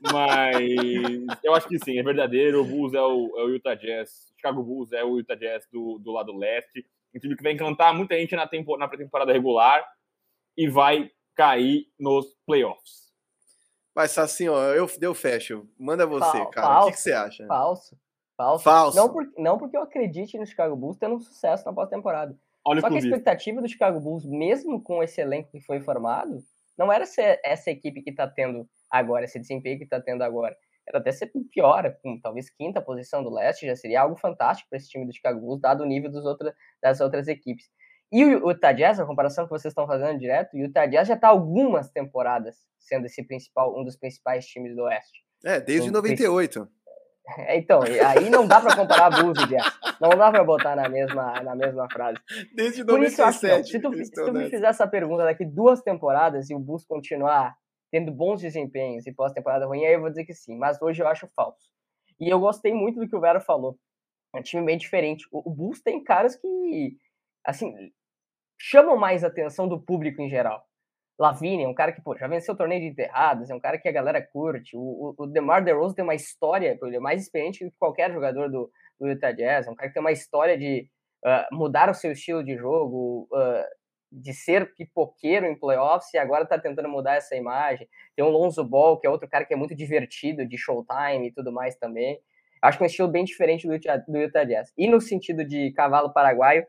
Mas eu acho que sim, é verdadeiro. O Bulls é o, é o Utah Jazz. Chicago Bulls é o Utah Jazz do, do lado leste. Um time que vai encantar muita gente na, tempo, na pré-temporada regular e vai cair nos playoffs. Mas assim, ó, eu, eu fecho. Manda você, Fal- cara. O que, falso. que você acha? Falso. Falso. Falso. Não, por, não porque eu acredite no Chicago Bulls tendo um sucesso na pós-temporada. Olha Só o que a expectativa do Chicago Bulls, mesmo com esse elenco que foi formado, não era ser essa equipe que está tendo agora, esse desempenho que está tendo agora. Era até ser pior, com talvez quinta posição do leste, já seria algo fantástico para esse time do Chicago Bulls, dado o nível dos outra, das outras equipes. E o Utah Jazz, a comparação que vocês estão fazendo direto, o Utah Jazz já está algumas temporadas sendo esse principal, um dos principais times do oeste. É, desde Então, 98. É, Então, e aí não dá para comparar Bulls e Jazz. Não dá para botar na mesma, na mesma frase. Desde Por isso acho. 97. Se tu, se tu me fizer essa pergunta daqui duas temporadas e o Bulls continuar tendo bons desempenhos e pós-temporada ruim, aí eu vou dizer que sim. Mas hoje eu acho falso. E eu gostei muito do que o Vero falou. É um time bem diferente. O, o Bulls tem caras que, assim, chamam mais atenção do público em geral. Lavine é um cara que pô, já venceu o torneio de enterradas, é um cara que a galera curte. O, o, o DeMar DeRozan tem uma história, ele é mais experiente que qualquer jogador do, do Utah Jazz, é um cara que tem uma história de uh, mudar o seu estilo de jogo, uh, de ser pipoqueiro em playoffs e agora tá tentando mudar essa imagem. Tem o Lonzo Ball, que é outro cara que é muito divertido, de showtime e tudo mais também. Acho que é um estilo bem diferente do do Utah Jazz. E no sentido de cavalo paraguaio,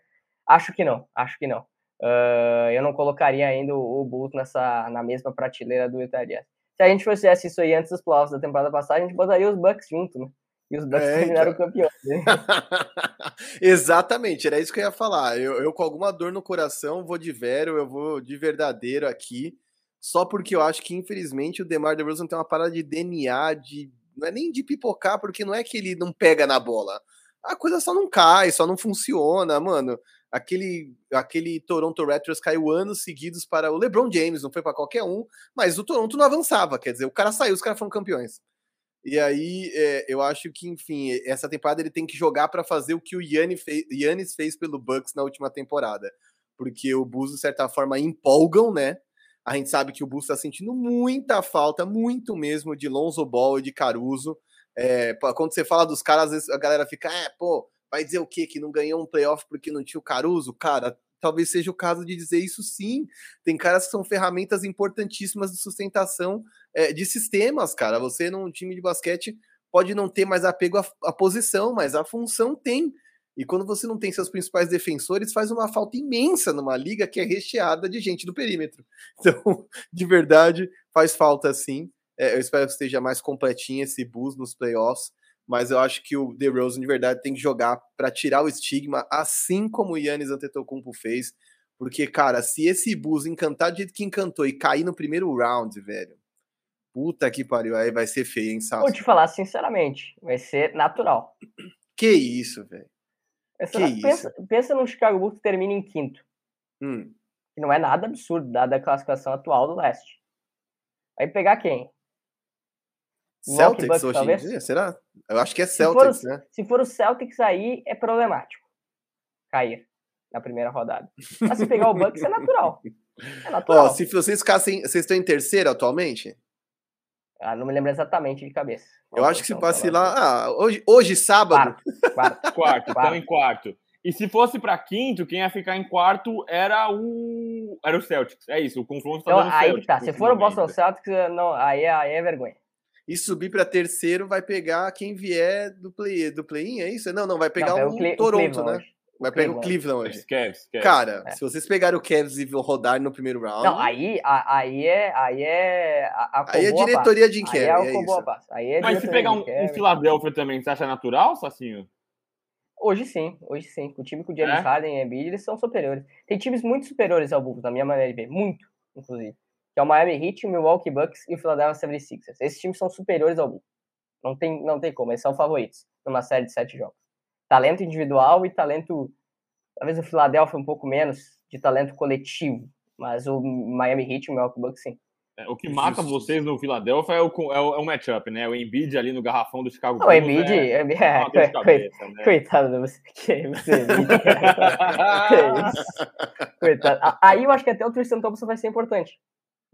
acho que não, acho que não. Uh, eu não colocaria ainda o, o Bulls nessa, na mesma prateleira do Utah Jazz. Se a gente fizesse isso aí antes dos playoffs da temporada passada, a gente botaria os Bucks junto, né? E os Bucks É, terminaram então. campeões. Né? Exatamente, era isso que eu ia falar. Eu, eu, com alguma dor no coração, vou de Vero, eu vou de verdadeiro aqui, só porque eu acho que, infelizmente, o DeMar DeRozan tem uma parada de DNA, de não é nem de pipocar, porque não é que ele não pega na bola. A coisa só não cai, só não funciona, mano. Aquele, aquele Toronto Raptors caiu anos seguidos para o LeBron James, não foi para qualquer um, mas o Toronto não avançava, quer dizer, o cara saiu, os caras foram campeões. E aí, é, eu acho que, enfim, essa temporada ele tem que jogar para fazer o que o Yannis fez, fez pelo Bucks na última temporada. Porque o Bulls, de certa forma, empolgam, né? A gente sabe que o Bulls está sentindo muita falta, muito mesmo, de Lonzo Ball e de Caruso. É, quando você fala dos caras, às vezes a galera fica, é, pô, vai dizer o quê? Que não ganhou um playoff porque não tinha o Caruso? Cara, talvez seja o caso de dizer isso sim. Tem caras que são ferramentas importantíssimas de sustentação é, de sistemas, cara. Você num time de basquete pode não ter mais apego à, à posição, mas a função tem. E quando você não tem seus principais defensores, faz uma falta imensa numa liga que é recheada de gente do perímetro. Então, de verdade, faz falta sim. É, eu espero que esteja mais completinho esse Bulls nos playoffs, mas eu acho que o DeRozan de verdade tem que jogar para tirar o estigma, assim como o Yannis Antetokounmpo fez, porque cara, se esse Bulls encantar do jeito que encantou e cair no primeiro round, velho, puta que pariu, aí vai ser feio, hein, Sassi? Vou te falar sinceramente, vai ser natural. Que isso, velho. Pensa, que pensa, isso? pensa no Chicago Bulls que termina em quinto. Hum. Que não é nada absurdo, dada a classificação atual do leste. Vai pegar quem? Celtics Bucks, hoje talvez? em dia? Será? Eu acho que é Celtics, se né? Se for o Celtics aí, é problemático cair na primeira rodada. Mas se pegar o Bucks, é natural. É natural. Ó, se vocês ficassem. Vocês estão em terceiro atualmente? Ah, não me lembro exatamente de cabeça. Eu acho que se vacilar. Ah, hoje, hoje sábado. Quarto, quarto, quarto, estão em quarto. E se fosse para quinto, quem ia ficar em quarto era o era o Celtics. É isso, o confronto tá então, aí Celtics, tá. Se for o Boston Celtics, não, aí, aí é vergonha. E subir para terceiro vai pegar quem vier do play do play-in, é isso? Não, não, vai pegar não, o, o Toronto, né? Vai pegar o Cleveland hoje. Esquece, esquece. Cara, é. se vocês pegarem o Cavs e rodar no primeiro round. Não, aí, aí é. Aí é. A, a aí é diretoria de Kevin. Aí é, é isso. Aí é Mas se pegar um, um Philadelphia também, você acha natural, Sacinho? Hoje sim, hoje sim. O time com o James é? Harden e Embiid, eles são superiores. Tem times muito superiores ao Bulls, na minha maneira de ver. Muito, inclusive. Que é o Miami Heat, o Milwaukee Bucks e o Philadelphia 76ers. Esses times são superiores ao Bulls. Não tem, não tem como, eles são favoritos numa série de sete jogos. Talento individual e talento Talvez o Philadelphia um pouco menos de talento coletivo, mas o Miami Heat e o Milwaukee Bucks sim. É, o que mata vocês no Philadelphia é o, é o, é o matchup, né? O Embiid ali no garrafão do Chicago Bulls. O Embiid, é, é, é, cabeça, né? coitado de você. Que você que isso? Coitado. Aí eu acho que até o Tristan Thompson vai ser importante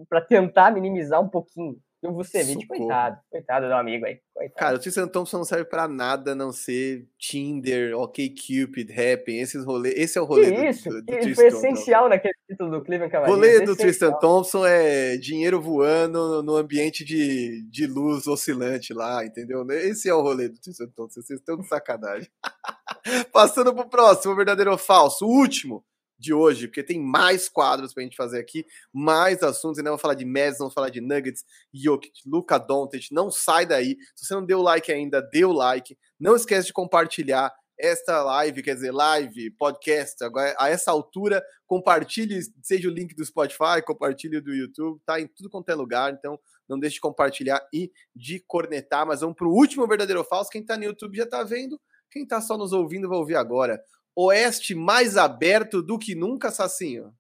para tentar minimizar um pouquinho o Vucevic, coitado. Coitado do amigo aí. Coitado. Cara, o Tristan Thompson não serve pra nada a não ser Tinder, OK Cupid, Happy, esses rolês. Esse é o rolê que isso? do, do Ele foi essencial Thompson. naquele título do Cleveland Cavaliers. O rolê do Tristan Thompson é dinheiro voando no ambiente de, de luz oscilante lá, entendeu? Esse é o rolê do Tristan Thompson. Vocês estão de sacanagem. Passando pro próximo, verdadeiro ou falso. O último de hoje, porque tem mais quadros pra gente fazer aqui, mais assuntos, ainda vamos falar de Mets, vamos falar de Nuggets, Jokic, Luca Doncic, não sai daí. Se você não deu like ainda, dê o like. Não esquece de compartilhar esta live, quer dizer, live, podcast, agora a essa altura, compartilhe, seja o link do Spotify, compartilhe do YouTube, tá em tudo quanto é lugar, então não deixe de compartilhar e de cornetar, mas vamos para o último verdadeiro ou falso, quem tá no YouTube já tá vendo, quem tá só nos ouvindo vai ouvir agora. Oeste mais aberto do que nunca, Sacinho?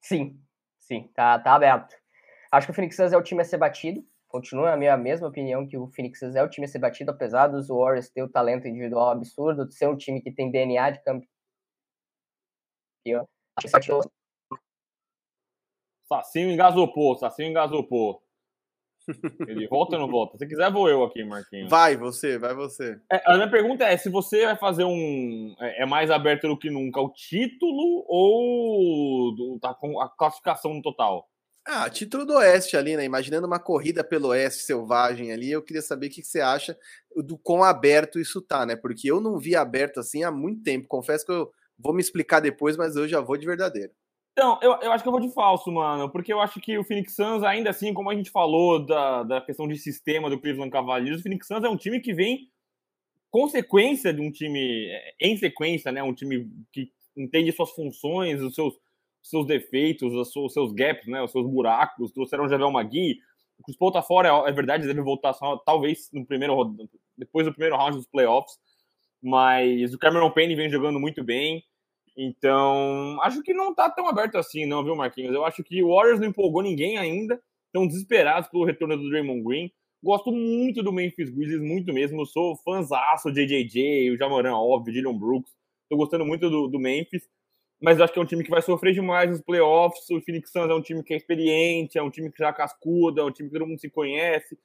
Sim, sim, tá, tá aberto. Acho que o Phoenix Suns é o time a ser batido. Continua a minha mesma opinião que o Phoenix Suns é o time a ser batido, apesar dos Warriors ter o talento individual absurdo, de ser um time que tem DNA de campeão. Sacinho engasopou, Sacinho engasopou. Ele volta ou não volta? Se quiser, vou eu aqui, Marquinhos. Vai, você, vai você. É, a minha pergunta é: se você vai fazer um. É, é mais aberto do que nunca o título ou do, tá com a classificação no total? Ah, título do Oeste ali, né? Imaginando uma corrida pelo Oeste selvagem ali, eu queria saber o que você acha do quão aberto isso tá, né? Porque eu não vi aberto assim há muito tempo. Confesso que eu vou me explicar depois, mas eu já vou de verdadeiro. Então, eu, eu acho que eu vou de falso, mano, porque eu acho que o Phoenix Suns, ainda assim, como a gente falou da, da questão de sistema do Cleveland Cavaliers, o Phoenix Suns é um time que vem consequência de um time é, em sequência, né? Um time que entende suas funções, os seus, seus defeitos, os seus, os seus gaps, né? Os seus buracos. Trouxeram o Javel Magui. O Chris Paul tá fora, é, é verdade, deve voltar só, talvez no primeiro depois do primeiro round dos playoffs. Mas o Cameron Payne vem jogando muito bem. Então, acho que não tá tão aberto assim, não, viu, Marquinhos? Eu acho que o Warriors não empolgou ninguém ainda. Estão desesperados pelo retorno do Draymond Green. Gosto muito do Memphis Grizzlies, muito mesmo. Sou fãzaço de JJJ, o Jamoran, óbvio, Dylan Brooks. Tô gostando muito do, do Memphis. mas acho que é um time que vai sofrer demais nos playoffs. O Phoenix Suns é um time que é experiente, é um time que já cascuda, é um time que todo mundo se conhece,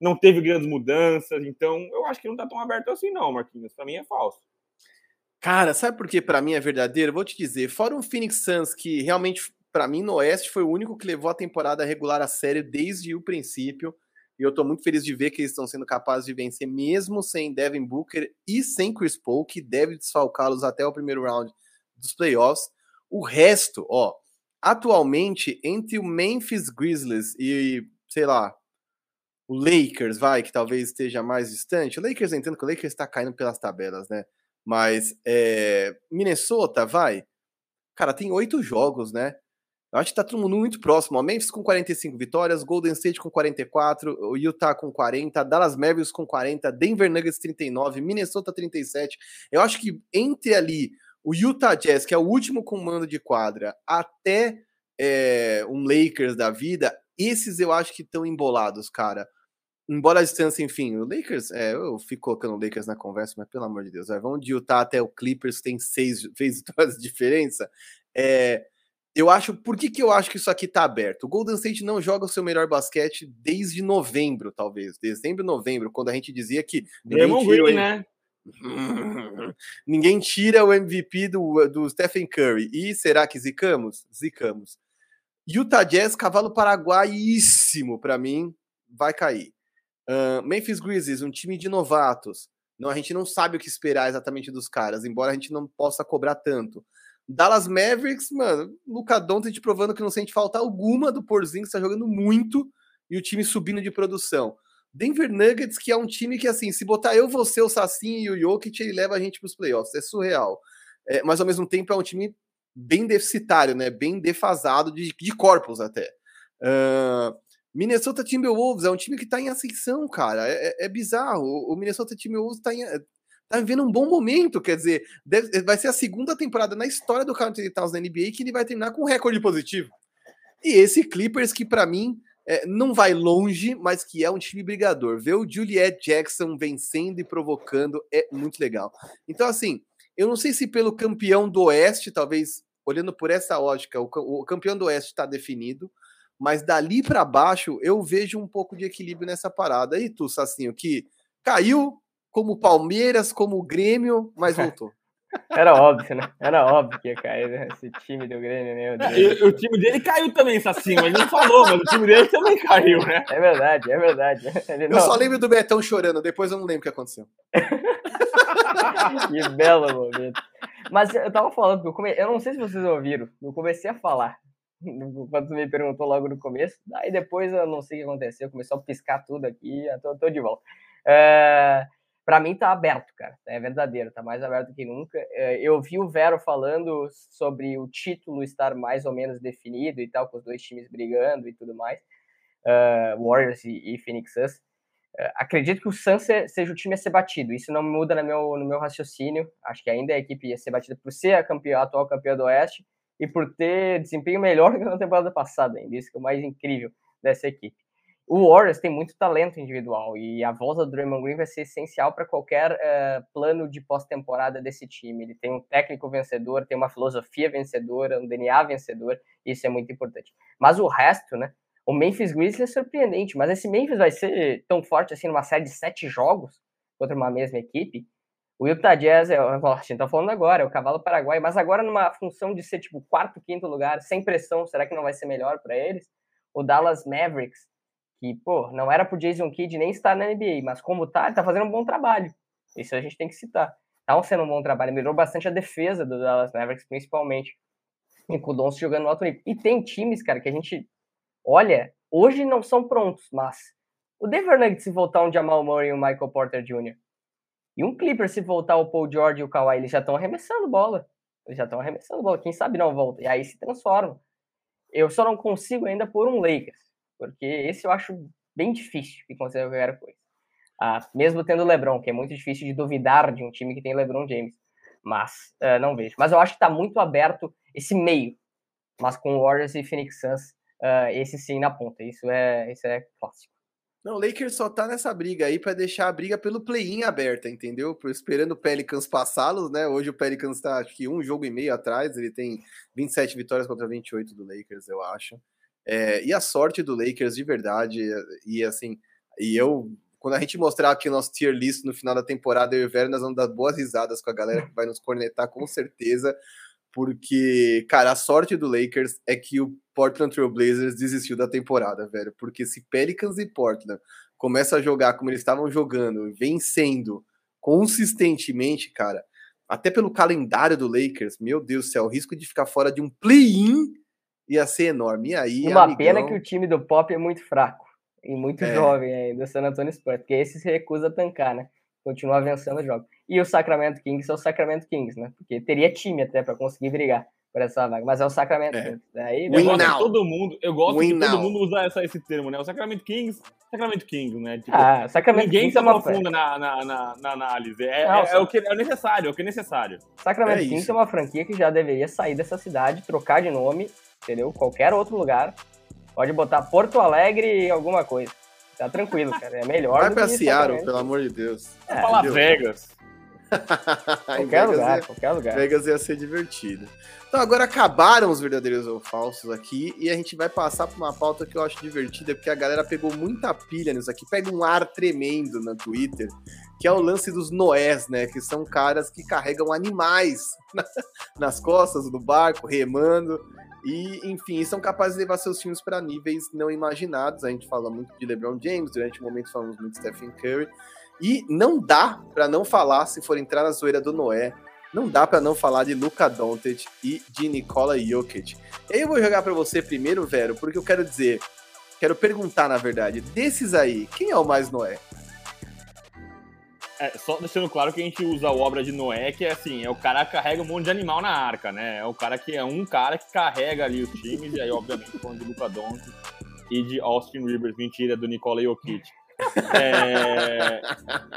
não teve grandes mudanças, então eu acho que não tá tão aberto assim, não, Marquinhos. Pra mim é falso. Cara, sabe por que para mim é verdadeiro? Vou te dizer, fora um Phoenix Suns que realmente, para mim, no Oeste foi o único que levou a temporada regular a sério desde o princípio. E eu tô muito feliz de ver que eles estão sendo capazes de vencer, mesmo sem Devin Booker e sem Chris Paul, que deve desfalcá-los até o primeiro round dos playoffs. O resto, ó, atualmente, entre o Memphis Grizzlies e, sei lá, o Lakers, vai, que talvez esteja mais distante. O Lakers, entendo que o Lakers está caindo pelas tabelas, né? Mas é, Minnesota, vai. Cara, tem oito jogos, né? Eu acho que tá todo mundo muito próximo. O Memphis com 45 vitórias, Golden State com 44, o Utah com 40, Dallas Mavericks com 40, Denver Nuggets 39, Minnesota 37. Eu acho que entre ali o Utah Jazz, que é o último comando de quadra, até é, um Lakers da vida, esses eu acho que estão embolados, cara embora a distância, enfim, o Lakers, é, eu fico colocando o Lakers na conversa, mas pelo amor de Deus, vai, vamos de Utah até o Clippers, tem seis, seis vitórias de diferença. É, eu acho, por que, que eu acho que isso aqui tá aberto? O Golden State não joga o seu melhor basquete desde novembro, talvez, dezembro, novembro, quando a gente dizia que ninguém né? ninguém tira o MVP do, do Stephen Curry. E será que zicamos? Zicamos. Utah Jazz, cavalo paraguaíssimo para mim, vai cair. Memphis Grizzlies, um time de novatos. Não, a gente não sabe o que esperar exatamente dos caras, embora a gente não possa cobrar tanto. Dallas Mavericks, mano, Luca Doncic provando que não sente falta alguma do Porzinho, que está jogando muito, e o time subindo de produção. Denver Nuggets, que é um time que, assim, se botar eu, você, o Sassin e o Jokic, ele leva a gente para os playoffs. É surreal. É, mas, ao mesmo tempo, é um time bem deficitário, né? Bem defasado de, de corpos até. Uh, Minnesota Timberwolves é um time que tá em ascensão, cara. É, é, é bizarro. O Minnesota Timberwolves tá, em, tá vivendo um bom momento. Quer dizer, deve, vai ser a segunda temporada na história do Carl Towns na NBA que ele vai terminar com um recorde positivo. E esse Clippers, que para mim é, não vai longe, mas que é um time brigador. Ver o Juliet Jackson vencendo e provocando é muito legal. Então, assim, eu não sei se pelo campeão do Oeste, talvez olhando por essa lógica, o, o campeão do Oeste está definido mas dali para baixo eu vejo um pouco de equilíbrio nessa parada. E tu, Sacinho, que caiu como Palmeiras, como Grêmio, mas voltou. Era óbvio, né? Era óbvio que ia cair né? esse time do Grêmio, meu Deus. o time dele caiu também, Sacinho. Ele não falou, mas o time dele também caiu, né? É verdade, é verdade. Ele eu não... só lembro do Betão chorando, depois eu não lembro o que aconteceu. que belo momento. Mas eu tava falando, eu, come... eu não sei se vocês ouviram, eu comecei a falar quando tu me perguntou logo no começo. Aí depois eu não sei o que aconteceu, começou a piscar tudo aqui, tô, tô de volta. É, para mim tá aberto, cara. É verdadeiro, tá mais aberto que nunca. É, eu vi o Vero falando sobre o título estar mais ou menos definido e tal, com os dois times brigando e tudo mais. Uh, Warriors e, e, Phoenix Suns. Acredito que o Suns seja o time a ser batido. Isso não muda no meu, no meu raciocínio. Acho que ainda a equipe ia ser batida por ser a, a atual campeã do Oeste e por ter desempenho melhor que na temporada passada ainda. Isso que é o mais incrível dessa equipe. O Warriors tem muito talento individual e a volta do Draymond Green vai ser essencial para qualquer uh, plano de pós-temporada desse time. Ele tem um técnico vencedor, tem uma filosofia vencedora, um DNA vencedor, isso é muito importante. Mas o resto, né? O Memphis Grizzlies é surpreendente, mas esse Memphis vai ser tão forte assim numa série de sete jogos contra uma mesma equipe o Utah Jazz, é, a gente tá falando agora, é o cavalo paraguai, mas agora numa função de ser tipo quarto, quinto lugar, sem pressão, será que não vai ser melhor para eles? O Dallas Mavericks, que, pô, não era pro Jason Kidd nem estar na NBA, mas como tá, ele tá fazendo um bom trabalho. Isso a gente tem que citar. Tá sendo um bom trabalho, melhorou bastante a defesa do Dallas Mavericks, principalmente. E com o Donce jogando no alto nível. E tem times, cara, que a gente olha, hoje não são prontos, mas o Denver Nuggets se voltar um Jamal Murray e um Michael Porter Jr., e um Clipper, se voltar o Paul George e o Kawhi, eles já estão arremessando bola. Eles já estão arremessando bola. Quem sabe não volta. E aí se transforma. Eu só não consigo ainda por um Lakers. Porque esse eu acho bem difícil de conseguir qualquer coisa. Ah, mesmo tendo LeBron, que é muito difícil de duvidar de um time que tem LeBron James. Mas uh, não vejo. Mas eu acho que está muito aberto esse meio. Mas com Warriors e Phoenix Suns, uh, esse sim na ponta. Isso é, isso é clássico. Não, o Lakers só tá nessa briga aí para deixar a briga pelo play-in aberta, entendeu? Esperando o Pelicans passá-los, né? Hoje o Pelicans tá, acho que um jogo e meio atrás, ele tem 27 vitórias contra 28 do Lakers, eu acho. É, e a sorte do Lakers, de verdade, e assim, e eu, quando a gente mostrar aqui o nosso tier list no final da temporada, eu e o Vera, nós vamos dar boas risadas com a galera que vai nos cornetar, com certeza, porque, cara, a sorte do Lakers é que o Portland Trail Blazers desistiu da temporada, velho. Porque se Pelicans e Portland começam a jogar como eles estavam jogando, vencendo consistentemente, cara, até pelo calendário do Lakers, meu Deus do céu, o risco de ficar fora de um play-in ia ser enorme. E aí, Uma amigão... pena que o time do Pop é muito fraco e muito é. jovem ainda, o San Antonio Spurs, porque esse se recusa a tancar, né? Continuar vencendo jogos. E o Sacramento Kings é o Sacramento Kings, né? Porque teria time até para conseguir brigar por essa vaga, mas é o Sacramento é. Kings. Daí, eu gosto de todo mundo, eu gosto Win de todo now. mundo usar essa, esse termo, né? O Sacramento Kings, Sacramento Kings, né? Tipo, ah, Sacramento ninguém Kings se aprofunda é na, na, na, na, análise. É, Não, é, é, o que é necessário, é o que é necessário. Sacramento é Kings é uma franquia que já deveria sair dessa cidade, trocar de nome, entendeu? Qualquer outro lugar. Pode botar Porto Alegre alguma coisa. Tá tranquilo, cara. É melhor. Vai pra Seattle, pelo amor de Deus. É, Fala Vegas. qualquer lugar, ia, qualquer lugar. Vegas ia ser divertido. Então agora acabaram os verdadeiros ou falsos aqui e a gente vai passar para uma pauta que eu acho divertida, porque a galera pegou muita pilha nisso aqui, pega um ar tremendo no Twitter, que é o lance dos noés, né? Que são caras que carregam animais nas costas do barco, remando. E, enfim, são capazes de levar seus times para níveis não imaginados. A gente fala muito de LeBron James, durante o momento falamos muito de Stephen Curry. E não dá para não falar, se for entrar na zoeira do Noé, não dá para não falar de Luka Doncic e de Nikola Jokic. Eu vou jogar para você primeiro, Vero, porque eu quero dizer, quero perguntar na verdade, desses aí, quem é o mais Noé? É, só deixando claro que a gente usa a obra de Noé, que é assim, é o cara que carrega um monte de animal na arca, né? É o cara que é um cara que carrega ali os times, e aí, obviamente, falando de Luka Doncic e de Austin Rivers, mentira, do Nikola Jokic. É...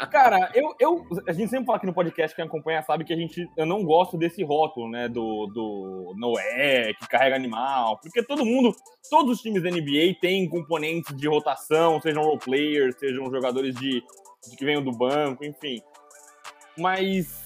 Cara, eu, eu, a gente sempre fala aqui no podcast, quem acompanha sabe que a gente, eu não gosto desse rótulo, né, do, do Noé, que carrega animal, porque todo mundo, todos os times da NBA têm componentes de rotação, sejam role players, sejam jogadores de que venham do banco, enfim. Mas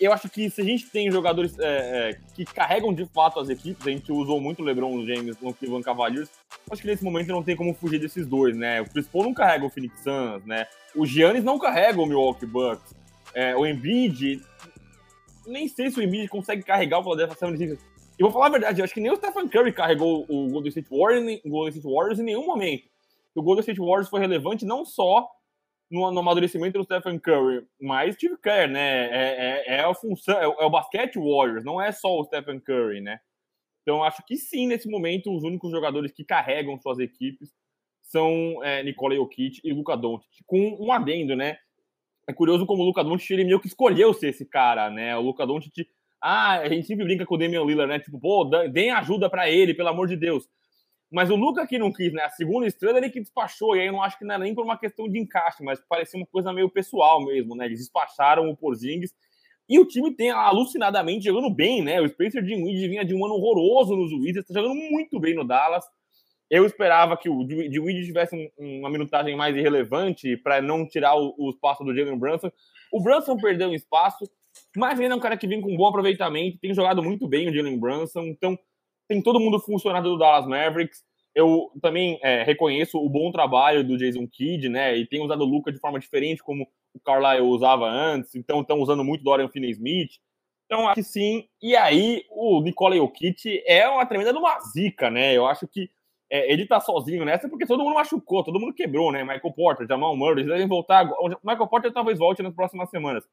eu acho que se a gente tem jogadores é, é, que carregam de fato as equipes, a gente usou muito o LeBron James no Cleveland Cavaliers, acho que nesse momento não tem como fugir desses dois, né? O Chris Paul não carrega o Phoenix Suns, né? O Giannis não carrega o Milwaukee Bucks. É, o Embiid, nem sei se o Embiid consegue carregar o Philadelphia 76ers. E vou falar a verdade, acho que nem o Stephen Curry carregou o Golden State Warriors, Golden State Warriors em nenhum momento. O Golden State Warriors foi relevante não só no, no amadurecimento do Stephen Curry, mas Steve Kerr, né? É, é, é a função, é, é, o basquete Warriors, não é só o Stephen Curry, né? Então acho que sim, nesse momento, os únicos jogadores que carregam suas equipes são é, Nikola Jokic e Luka Doncic, com um adendo, né? É curioso como o Luka Doncic ele meio que escolheu ser esse cara, né? O Luka Doncic, ah, a gente sempre brinca com o Damian Lillard, né? Tipo, pô, deem ajuda para ele, pelo amor de Deus. Mas o Luca que não quis, né? A segunda estrela ele que despachou, e aí eu não acho que não é nem por uma questão de encaixe, mas parecia uma coisa meio pessoal mesmo, né? Eles despacharam o Porzingis. E o time tem alucinadamente jogando bem, né? O Spencer Dinwiddie vinha de um ano horroroso nos Wizards, tá jogando muito bem no Dallas. Eu esperava que o Dinwiddie tivesse uma minutagem mais irrelevante para não tirar o, o espaço do Jalen Brunson. O Brunson perdeu espaço, mas ainda é um cara que vem com bom aproveitamento, tem jogado muito bem o Jalen Brunson, então tem todo mundo funcionado do Dallas Mavericks. Eu também é, reconheço o bom trabalho do Jason Kidd, né? E tem usado o Luca de forma diferente, como o Carlisle usava antes. Então, estão usando muito Dorian Finney-Smith. Então, acho que sim. E aí, o Nikola Jokic é uma tremenda uma zica, né? Eu acho que é, ele tá sozinho nessa porque todo mundo machucou, todo mundo quebrou, né? Michael Porter, Jamal Murray, eles devem voltar. O Michael Porter talvez volte nas próximas semanas.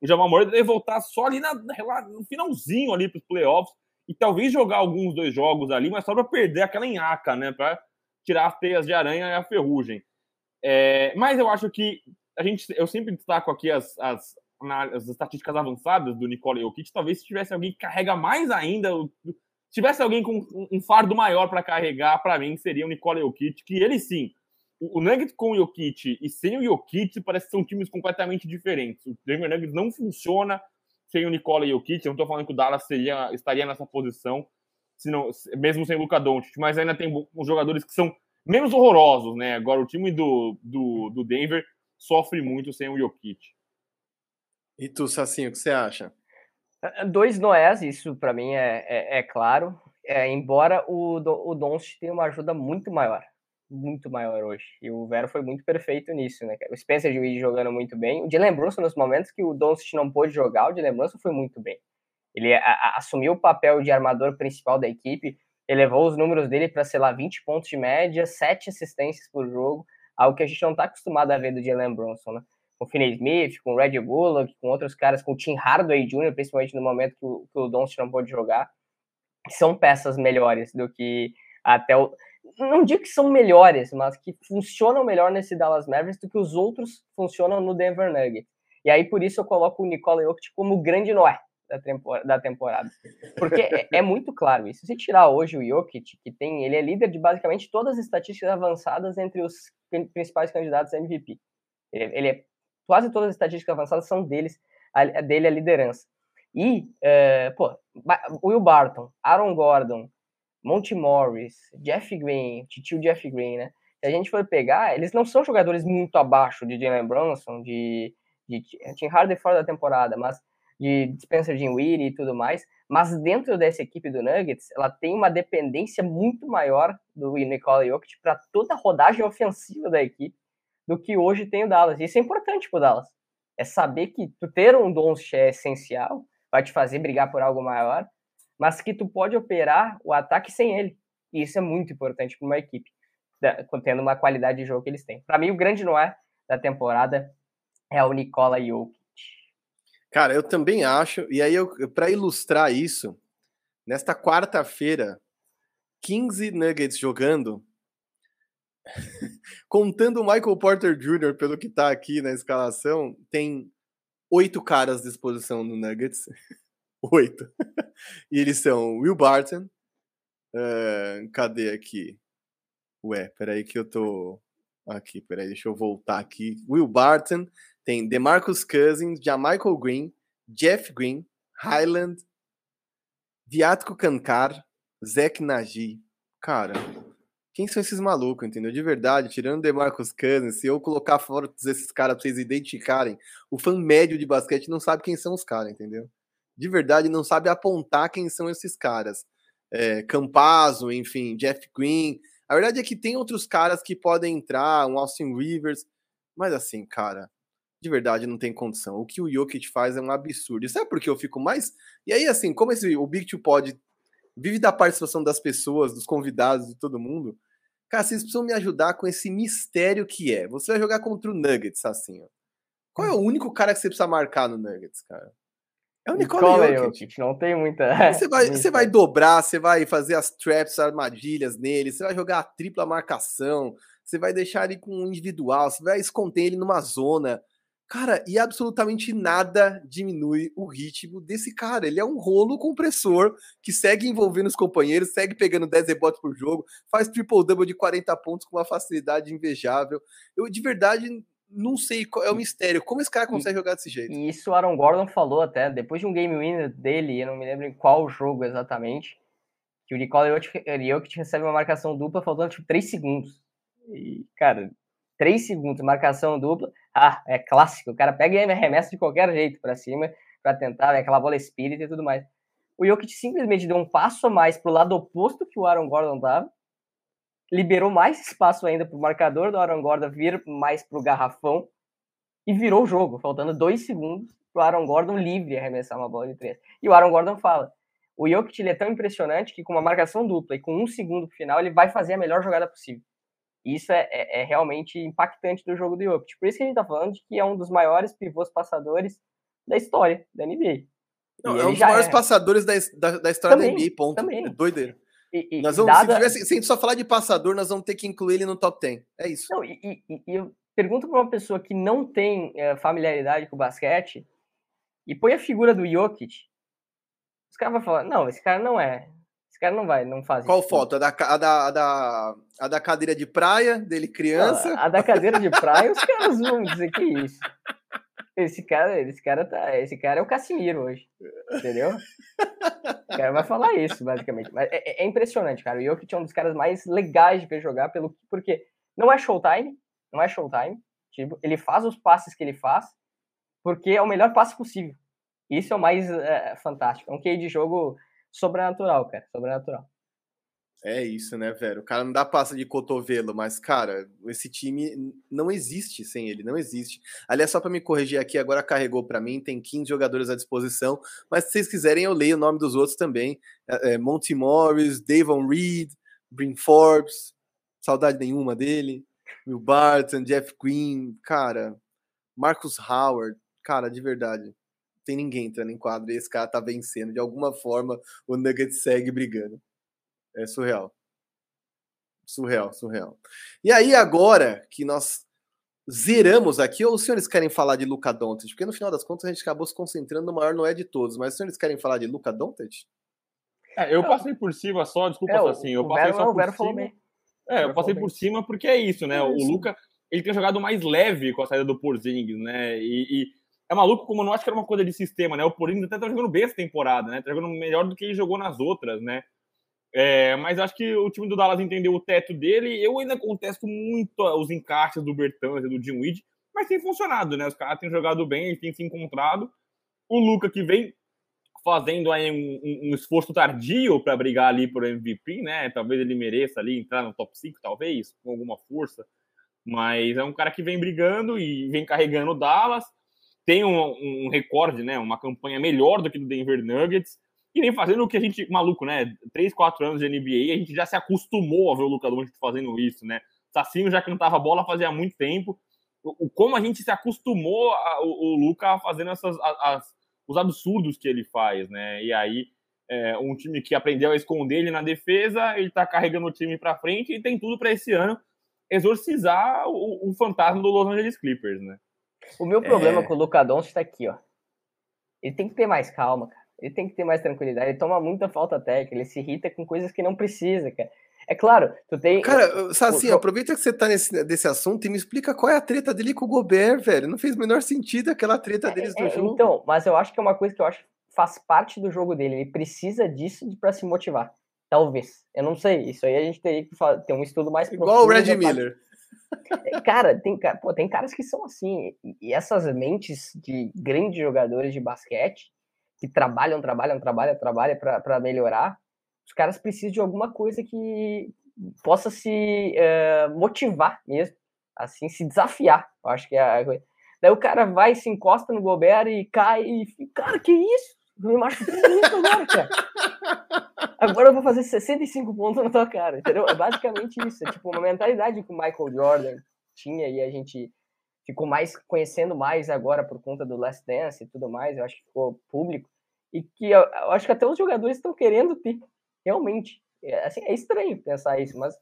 O Jamal Murray deve voltar só ali na, no finalzinho ali para os playoffs e talvez jogar alguns dois jogos ali, mas só para perder aquela enhaca, né? Para tirar as teias de aranha e a ferrugem. É, mas eu acho que a gente, eu sempre destaco aqui as, as, as estatísticas avançadas do Nicole Jokic. Talvez se tivesse alguém que carrega mais ainda, se tivesse alguém com um fardo maior para carregar, para mim seria o Nicole Jokic, que ele sim. O, o Nuggets com o Jokic e sem o Jokic parece que são times completamente diferentes. O Denver Nuggets não funciona sem o Nicola o Kit, eu não estou falando que o Dallas seria, estaria nessa posição, se não, mesmo sem o Luca Doncic, mas ainda tem os jogadores que são menos horrorosos, né? Agora, o time do, do, do Denver sofre muito sem o Jokic. E tu, Sacinho, o que você acha? É, é, dois Noés, isso para mim é, é, é claro. É, embora o, o Doncic tenha uma ajuda muito maior, muito maior hoje. E o Vero foi muito perfeito nisso, né? O Spencer Dinwiddie jogando muito bem. O Jalen Brunson, nos momentos que o Doncic não pôde jogar, o Jalen Brunson foi muito bem. Ele a, a, assumiu o papel de armador principal da equipe, elevou os números dele para, sei lá, 20 pontos de média, 7 assistências por jogo, algo que a gente não está acostumado a ver do Jalen Brunson, né? Com o Finney Smith, com o Red Bullock, com outros caras, com o Tim Hardaway Jr., principalmente no momento que o, que o não pôde jogar, são peças melhores do que até o... Não digo que são melhores, mas que funcionam melhor nesse Dallas Mavericks do que os outros funcionam no Denver Nuggets. E aí, por isso, eu coloco o Nikola Jokic como o grande Noé da temporada. Porque é, é, muito claro isso. Se tirar hoje o Jokic, que tem, ele é líder de basicamente todas as estatísticas avançadas entre os principais candidatos a MVP. Ele, ele é, quase todas as estatísticas avançadas são deles, a, dele a liderança. E, é, pô, Will Barton, Aaron Gordon, Monty Morris, Jeff Green, tio Jeff Green, né? Se a gente for pegar, eles não são jogadores muito abaixo de Jalen Brunson, de, de Tim Harden fora da temporada, mas de Spencer Dinwiddie e tudo mais, mas dentro dessa equipe do Nuggets, ela tem uma dependência muito maior do Nikola Jokic para toda a rodagem ofensiva da equipe do que hoje tem o Dallas. Isso é importante para o Dallas. É saber que tu ter um Doncic é essencial, vai te fazer brigar por algo maior, mas que tu pode operar o ataque sem ele. E isso é muito importante para uma equipe, tendo uma qualidade de jogo que eles têm. Para mim, o grande noir da temporada é o Nikola Jokic. Cara, eu também acho. E aí, para ilustrar isso, nesta quarta-feira, 15 Nuggets jogando, contando o Michael Porter Jr., pelo que tá aqui na escalação, tem oito caras à disposição no Nuggets. oito. e eles são Will Barton. Uh, cadê aqui? Ué, peraí que eu tô. Aqui, peraí, deixa eu voltar aqui. Will Barton, tem DeMarcus Cousins, Jamichael Green, Jeff Green, Highland, Viatko Kankar, Zach Nagy. Cara, quem são esses malucos, entendeu? De verdade, tirando DeMarcus Cousins, se eu colocar fora esses caras pra vocês identificarem, o fã médio de basquete não sabe quem são os caras, entendeu? De verdade, não sabe apontar quem são esses caras. É, Campazzo, enfim, Jeff Green. A verdade é que tem outros caras que podem entrar, um Austin Rivers, mas assim, cara, de verdade não tem condição. O que o Jokic faz é um absurdo. E sabe por que eu fico mais? E aí, assim, como esse, o Big Two Pod vive da participação das pessoas, dos convidados, de todo mundo, cara, vocês precisam me ajudar com esse mistério que é. Você vai jogar contra o Nuggets, assim, ó. Qual é o único cara que você precisa marcar no Nuggets, cara? É o Nicola Jokic. Não tem muita. Você vai, você vai dobrar, você vai fazer as traps, armadilhas nele, você vai jogar a tripla marcação, você vai deixar ele com um individual, você vai esconder ele numa zona. Cara, e absolutamente nada diminui o ritmo desse cara. Ele é um rolo compressor que segue envolvendo os companheiros, segue pegando 10 rebotes por jogo, faz triple-double de 40 pontos com uma facilidade invejável. Eu, de verdade, não sei qual é o mistério. Como esse cara consegue jogar desse jeito? E isso o Aaron Gordon falou até, depois de um game winner dele, eu não me lembro em qual jogo exatamente, que o Nikola Jokic recebe uma marcação dupla faltando, tipo, 3 segundos. E, cara, 3 segundos, marcação dupla, ah, é clássico. O cara pega e arremessa de qualquer jeito para cima para tentar, né, aquela bola espírita e tudo mais. O Jokic simplesmente deu um passo a mais pro lado oposto que o Aaron Gordon dava, liberou mais espaço ainda pro marcador do Aaron Gordon vir mais pro garrafão e virou o jogo, faltando dois segundos pro Aaron Gordon livre arremessar uma bola de três. E o Aaron Gordon fala, o Jokic é tão impressionante que com uma marcação dupla e com um segundo pro final, ele vai fazer a melhor jogada possível. Isso é, é, é, realmente impactante do jogo do Jokic. Por isso que a gente está falando de que é um dos maiores pivôs passadores da história da NBA. Não, é um dos maiores é... passadores da, da, da história também, da NBA, ponto. Também. É doideira. E, e, nós vamos, dada... se, tivesse, se a gente só falar de passador, nós vamos ter que incluir ele no top 10. É isso. Não, e, e, e eu pergunto para uma pessoa que não tem é, familiaridade com o basquete e põe a figura do Jokic, os caras vão falar, não, esse cara não é esse cara não vai, não faz Qual isso. foto? A da, a, da, a, da, a da cadeira de praia, dele criança? a da cadeira de praia, os caras vão dizer que isso. Esse cara, esse cara tá. Esse cara é o Casimiro hoje. Entendeu? O cara vai falar isso, basicamente. Mas é, é impressionante, cara. O Jokic é um dos caras mais legais de ver jogar, pelo, porque não é showtime, não é showtime. Tipo, ele faz os passes que ele faz, porque é o melhor passe possível. Isso é o mais é, fantástico. É um QI de jogo sobrenatural, cara. Sobrenatural. É isso, né, velho? O cara não dá passa de cotovelo, mas, cara, esse time não existe sem ele, não existe. Aliás, só para me corrigir aqui, agora carregou para mim, tem 15 jogadores à disposição, mas se vocês quiserem, eu leio o nome dos outros também. É, é, Monty Morris, Davon Reed, Brin Forbes, saudade nenhuma dele, Will Barton, Jeff Green, cara, Marcus Howard, cara, de verdade. Tem ninguém entrando em quadro e esse cara tá vencendo. De alguma forma, o Nuggets segue brigando. É surreal. Surreal, surreal. E aí, agora que nós zeramos aqui, ou os senhores querem falar de Luca Doncic? Porque no final das contas a gente acabou se concentrando no maior não é de todos, mas os senhores querem falar de Luca Doncic? É, eu passei por cima só, desculpa é, assim, eu passei só por cima. É, eu passei por cima porque é isso, né? É o Luca, ele tem jogado mais leve com a saída do Porzingis, né? E, e, é maluco como eu não acho que era uma coisa de sistema, né? O Porzingis até tá jogando bem essa temporada, né? Tá jogando melhor do que ele jogou nas outras, né? É, mas acho que o time do Dallas entendeu o teto dele. Eu ainda contesto muito os encaixes do Bertans e do Jim Weed, mas tem funcionado, né? Os caras têm jogado bem, têm se encontrado. O Luca que vem fazendo aí um, um, esforço tardio para brigar ali por MVP, né? Talvez ele mereça ali entrar no top 5, talvez, com alguma força. Mas é um cara que vem brigando e vem carregando o Dallas. Tem um, um recorde, né? Uma campanha melhor do que do Denver Nuggets e nem fazendo o que a gente, maluco, né? Três, quatro anos de NBA, a gente já se acostumou a ver o Luca Doncic fazendo isso, né? Sacinho já cantava bola fazia muito tempo. O, como a gente se acostumou a, o, o Luca fazendo essas, as, os absurdos que ele faz, né? E aí, é, um time que aprendeu a esconder ele na defesa, ele tá carregando o time para frente e tem tudo para esse ano exorcizar o, o, fantasma do Los Angeles Clippers, né? O meu problema é... com o Luca Doncic tá aqui, ó. Ele tem que ter mais calma, cara. Ele tem que ter mais tranquilidade. Ele toma muita falta técnica, ele se irrita com coisas que não precisa, cara. É claro, tu tem. Cara, Sassi, o... aproveita que você tá nesse desse assunto e me explica qual é a treta dele com o Gobert, velho. Não fez o menor sentido aquela treta é, deles é, no jogo. Então, mas eu acho que é uma coisa que eu acho que faz parte do jogo dele. Ele precisa disso para se motivar. Talvez. Eu não sei. Isso aí a gente teria que ter um estudo mais Igual profundo. Igual o Red Miller. É, cara, tem, pô, tem caras que são assim. E essas mentes de grandes jogadores de basquete que trabalham, trabalham, trabalham, trabalham para melhorar, os caras precisam de alguma coisa que possa se uh, motivar mesmo, assim, se desafiar. Eu acho que é a coisa. Daí o cara vai, se encosta no Gobert e cai e cara, que isso? Me machuquei muito agora, cara. Agora eu vou fazer 65 pontos na tua cara, entendeu? É basicamente isso. É tipo uma mentalidade que o Michael Jordan tinha e a gente ficou mais conhecendo mais agora por conta do Last Dance e tudo mais, eu acho que ficou público, e que eu, eu acho que até os jogadores estão querendo ter, realmente. É, assim, é estranho pensar isso, mas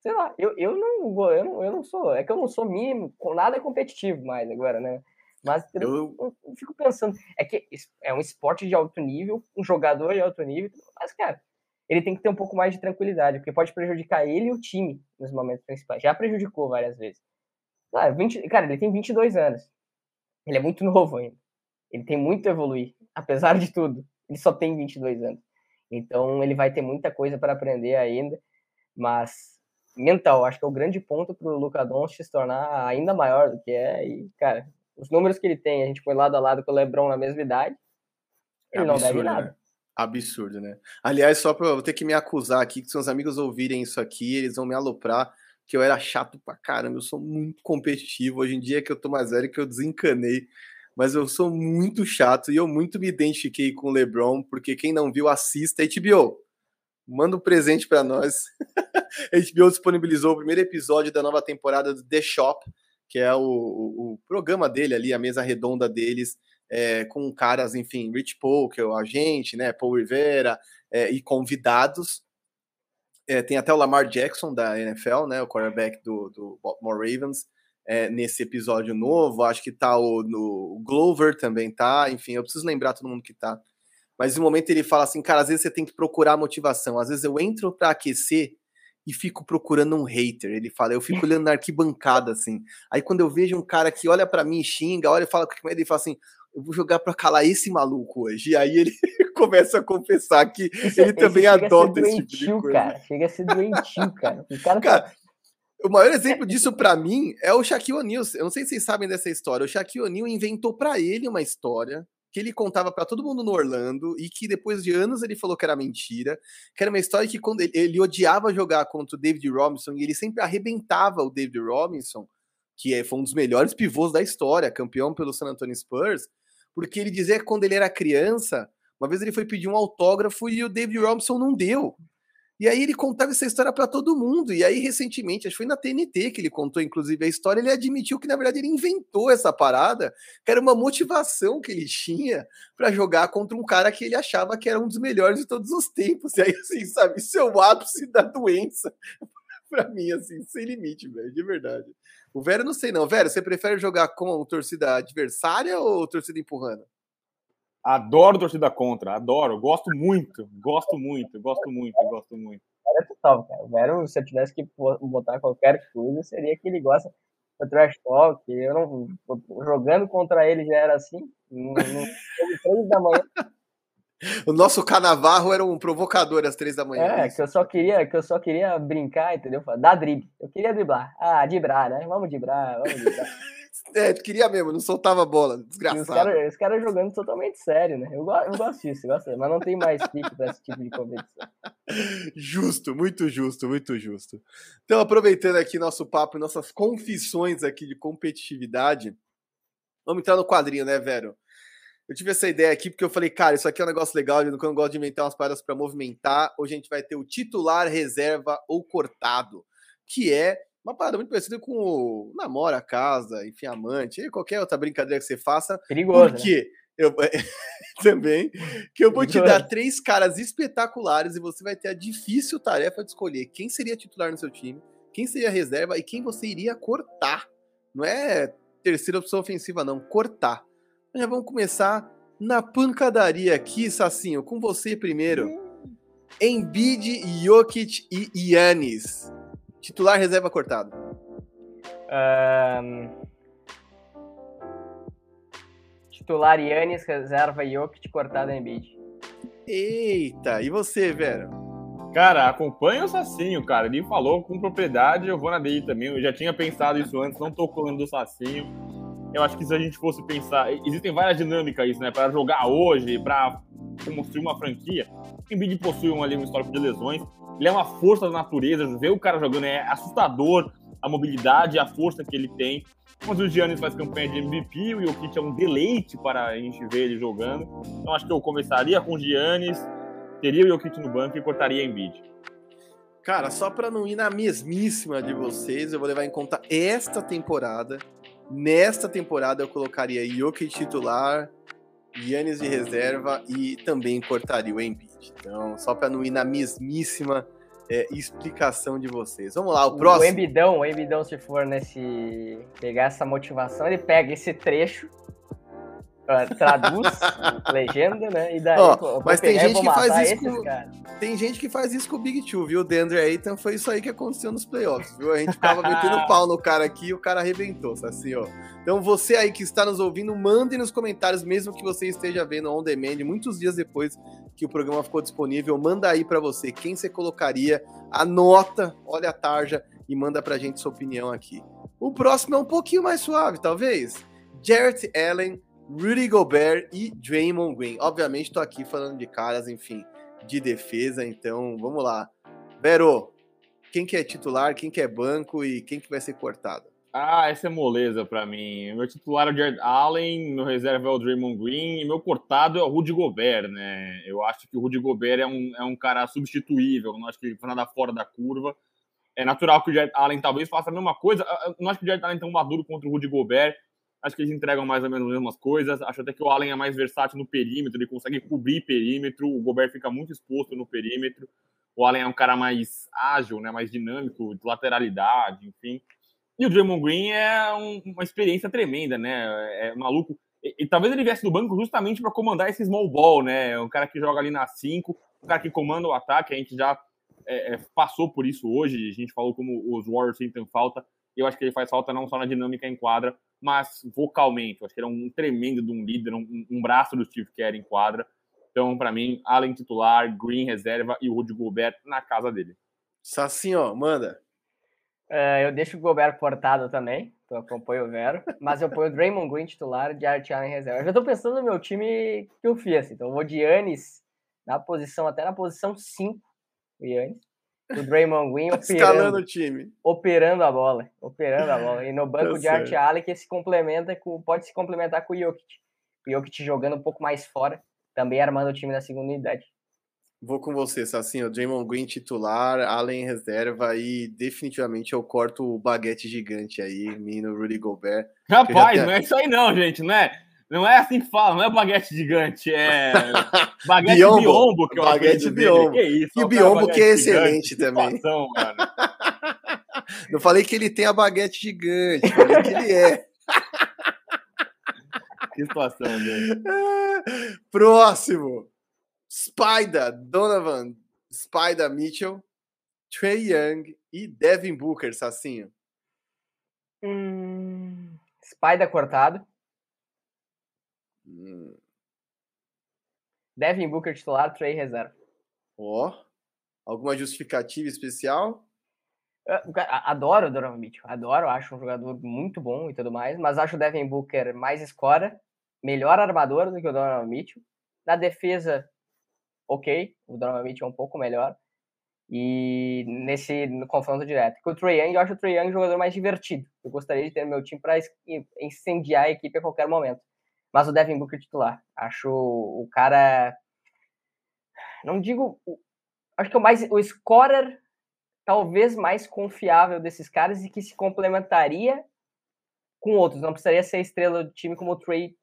sei lá, eu, eu, não, eu, não, eu não sou, é que eu não sou mínimo, com nada competitivo mais agora, né? Mas eu, eu, eu, fico pensando, é que é um esporte de alto nível, um jogador de alto nível, mas, cara, ele tem que ter um pouco mais de tranquilidade, porque pode prejudicar ele e o time nos momentos principais. Já prejudicou várias vezes. Ah, 20, cara, ele tem 22 anos. Ele é muito novo ainda. Ele tem muito a evoluir, apesar de tudo. Ele só tem 22 anos. Então ele vai ter muita coisa para aprender ainda, mas mental, acho que é o grande ponto para o Luca Doncic se tornar ainda maior do que é. E, cara, os números que ele tem, a gente põe lado a lado com o LeBron na mesma idade, ele Absurdo, não deve nada. Né? Absurdo, né? Aliás, só para eu ter que me acusar aqui, que se os amigos ouvirem isso aqui, eles vão me aloprar que eu era chato pra caramba, eu sou muito competitivo. Hoje em dia que eu tô mais velho, que eu desencanei. Mas eu sou muito chato e eu muito me identifiquei com o LeBron, porque quem não viu, assista HBO. Manda um presente para nós. a HBO disponibilizou o primeiro episódio da nova temporada do The Shop, que é o, o, o programa dele ali, a mesa redonda deles, é, com caras, enfim, Rich Paul, que é o agente, né, Paul Rivera, é, e convidados. É, tem até o Lamar Jackson da NFL, né, o quarterback do, do Baltimore Ravens, é, nesse episódio novo. Acho que tá o, no, o Glover também tá. Enfim, eu preciso lembrar todo mundo que tá. Mas no momento ele fala assim, cara, às vezes você tem que procurar motivação. Às vezes eu entro para aquecer e fico procurando um hater. Ele fala, eu fico olhando na arquibancada, assim. Aí quando eu vejo um cara que olha para mim, xinga, olha e fala com medo, ele fala assim, eu vou jogar para calar esse maluco hoje. E aí ele começa a confessar que Isso, ele também adota esse tipo de coisa. Cara, chega a ser doentio, cara. O cara, cara tá... O maior exemplo disso para mim é o Shaquille O'Neal. Eu não sei se vocês sabem dessa história. O Shaquille O'Neal inventou para ele uma história que ele contava para todo mundo no Orlando e que depois de anos ele falou que era mentira, que era uma história que quando ele, ele odiava jogar contra o David Robinson e ele sempre arrebentava o David Robinson, que é, foi um dos melhores pivôs da história, campeão pelo San Antonio Spurs, porque ele dizia que quando ele era criança, uma vez ele foi pedir um autógrafo e o David Robinson não deu. E aí ele contava essa história para todo mundo. E aí, recentemente, acho que foi na TNT que ele contou, inclusive, a história, ele admitiu que, na verdade, ele inventou essa parada, que era uma motivação que ele tinha para jogar contra um cara que ele achava que era um dos melhores de todos os tempos. E aí, assim, sabe, isso é o ápice da doença. para mim, assim, sem limite, velho, de verdade. O Vera, não sei não. Vera, você prefere jogar com torcida adversária ou torcida empurrando? Adoro torcida contra, adoro, gosto muito, gosto muito, gosto muito, gosto muito. É total, cara. O Vero, se eu tivesse que botar qualquer coisa, seria que ele gosta do trash talk. Eu não, jogando contra ele já era assim, no, no da manhã. O nosso Canavarro era um provocador às três da manhã. É, que eu só queria, que eu só queria brincar, entendeu? Dar drible. Eu queria driblar. Ah, driblar, né? Vamos driblar, vamos driblar. É, queria mesmo, não soltava a bola, desgraçado. Os caras cara jogando totalmente sério, né? Eu, eu gosto disso, eu gosto, mas não tem mais pique para esse tipo de competição. Justo, muito justo, muito justo. Então, aproveitando aqui nosso papo, nossas confissões aqui de competitividade, vamos entrar no quadrinho, né, Vero? Eu tive essa ideia aqui porque eu falei, cara, isso aqui é um negócio legal, eu não gosto de inventar umas paradas para movimentar. Hoje a gente vai ter o titular, reserva ou cortado, que é uma parada muito parecida com o namora, casa, enfim, amante, qualquer outra brincadeira que você faça. Perigoso. Porque né? eu também que eu vou te dar três caras espetaculares e você vai ter a difícil tarefa de escolher quem seria titular no seu time, quem seria reserva e quem você iria cortar. Não é terceira opção ofensiva, não, cortar. Já vamos começar na pancadaria aqui, Sacinho, com você primeiro. Hum. Embiid, Jokic e Yannis. Titular, reserva, cortado. Um... Titular Yannis, reserva Jokic, cortado Embiid. Eita, e você, Vera? Cara, acompanha o Sacinho, cara. Ele falou com propriedade, eu vou na dele também. Eu já tinha pensado isso antes, não tô colando do Sacinho. Eu acho que se a gente fosse pensar, existem várias dinâmicas isso, né? Para jogar hoje, para construir uma franquia. O Embiid possui um, ali um histórico de lesões. Ele é uma força da natureza, ver o cara jogando é assustador a mobilidade a força que ele tem. Mas o Giannis faz campanha de MVP, o Jokic é um deleite para a gente ver ele jogando. Então acho que eu começaria com o Giannis, teria o Jokic no banco e cortaria Embiid. Cara, só para não ir na mesmíssima de vocês, eu vou levar em conta esta temporada. Nesta temporada eu colocaria Jokic titular, Yannis de reserva e também cortaria o Embiid. Então, só para não ir na mesmíssima é, explicação de vocês. Vamos lá, o próximo. O Embidão, o Embidão, se for nesse. pegar essa motivação, ele pega esse trecho traduz legenda, né? E daí, oh, pô, mas tem gente que faz isso com... Tem gente que faz isso com o Big Two, viu? O Deandre Ayton foi isso aí que aconteceu nos playoffs, viu? A gente tava metendo pau no cara aqui e o cara arrebentou, assim, ó. Então você aí que está nos ouvindo, mande nos comentários, mesmo que você esteja vendo on demand, muitos dias depois que o programa ficou disponível, manda aí para você quem você colocaria, anota, olha a tarja e manda pra gente sua opinião aqui. O próximo é um pouquinho mais suave, talvez. Jarrett Allen Rudy Gobert e Draymond Green. Obviamente, estou aqui falando de caras, enfim, de defesa, então vamos lá. Vero, quem que é titular, quem que é banco e quem que vai ser cortado? Ah, essa é moleza para mim. Meu titular é o Jared Allen, meu reserva é o Draymond Green e meu cortado é o Rudy Gobert, né? Eu acho que o Rudy Gobert é um, é um cara substituível, não acho que ele foi nada fora da curva. É natural que o Jared Allen talvez faça a mesma coisa. Eu não acho que o Jared Allen é tão maduro contra o Rudy Gobert. Acho que eles entregam mais ou menos as mesmas coisas. Acho até que o Allen é mais versátil no perímetro, ele consegue cobrir perímetro. O Gobert fica muito exposto no perímetro. O Allen é um cara mais ágil, né, mais dinâmico, de lateralidade, enfim. E o Draymond Green é um, uma experiência tremenda, né? É maluco. E, e talvez ele viesse do banco justamente para comandar esse small ball, né? Um cara que joga ali na 5, um cara que comanda o ataque. A gente já é, é, passou por isso hoje. A gente falou como os Warriors sentem falta. Eu acho que ele faz falta não só na dinâmica em quadra, mas vocalmente. Eu acho que ele é um tremendo de um líder, um, um braço do Steve Kerr em quadra. Então, para mim, Allen titular, Green reserva e o Rudy Gobert na casa dele. Ó, manda. Uh, eu deixo o Gobert cortado também, então eu acompanho o Vero, mas eu ponho o Draymond Green titular de Art Allen reserva. Eu já tô pensando no meu time que eu fiz, então eu vou de Yannis na posição, até na posição 5, o Yannis. O Draymond Green operando, o time. operando a bola, operando a bola. E no banco tá de Art Allen que se complementa com, pode se complementar com o Jokic. O Jokic jogando um pouco mais fora, também armando o time na segunda unidade. Vou com você, Sassinho. Draymond Green titular, Allen reserva e definitivamente eu corto o baguete gigante aí, menino Rudy Gobert. Rapaz, não é isso aí não, gente, não é? Não é assim que fala, não é baguete gigante, é baguete biombo, biombo que é o baguete biombo. Que isso, e o biombo que é excelente gigante, também. Situação, não falei que ele tem a baguete gigante, falei que ele é. que situação, gente. Próximo. Spider Donovan, Spider Mitchell, Trey Young e Devin Booker, Sacinho. Hum, Spider cortado. Hum. Devin Booker titular, Trey reserva. Ó, oh, alguma justificativa especial? Eu, adoro o Donovan Mitchell, adoro, acho um jogador muito bom e tudo mais, mas acho o Devin Booker mais escora, melhor armador do que o Donovan Mitchell. Na defesa, ok, o Donovan é um pouco melhor. E nesse confronto direto. Com o Trae Young, eu acho o Trae Young um jogador mais divertido. Eu gostaria de ter meu time para incendiar a equipe a qualquer momento. Mas o Devin Booker titular. Acho o cara. Não digo. Acho que é o mais. O scorer talvez mais confiável desses caras e que se complementaria com outros. Não precisaria ser estrela do time como o Trey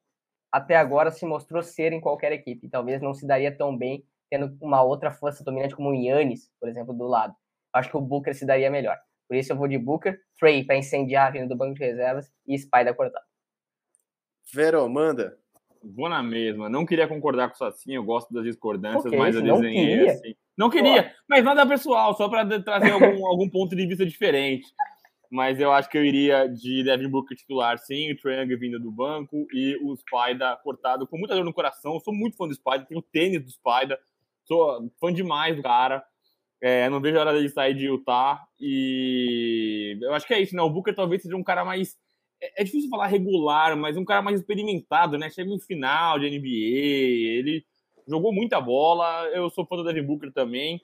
até agora se mostrou ser em qualquer equipe. Talvez não se daria tão bem tendo uma outra força dominante como o Yannis, por exemplo, do lado. Acho que o Booker se daria melhor. Por isso eu vou de Booker, Trey para incendiar a vinda do banco de reservas e Spider cortado. Vero, manda. Vou na mesma. Não queria concordar com isso assim, eu gosto das discordâncias, mas eu desenhei não assim. Não queria, Pô. mas nada pessoal, só para trazer algum, algum ponto de vista diferente. Mas eu acho que eu iria de Devin Booker titular, sim, o Triangle vindo do banco e o Spider cortado com muita dor no coração. Eu sou muito fã do Spider, tenho tênis do Spider, Sou fã demais do cara. É, não vejo a hora de sair de Utah. E eu acho que é isso, né? O Booker talvez seja um cara mais. É, é difícil falar regular, mas um cara mais experimentado, né? Chega em final de NBA, ele jogou muita bola. Eu sou fã do Devin Booker também.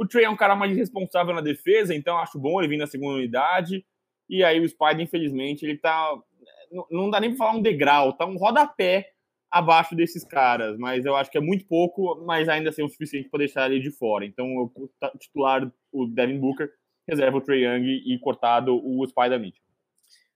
O Trey é um cara mais responsável na defesa, então acho bom ele vir na segunda unidade. E aí o Spider, infelizmente, ele tá. Não dá nem pra falar um degrau, tá um rodapé abaixo desses caras, mas eu acho que é muito pouco, mas ainda assim é o suficiente para deixar ele de fora. Então, eu titular o Devin Booker, reserva o Trey Young e cortado o Spider Mitchell.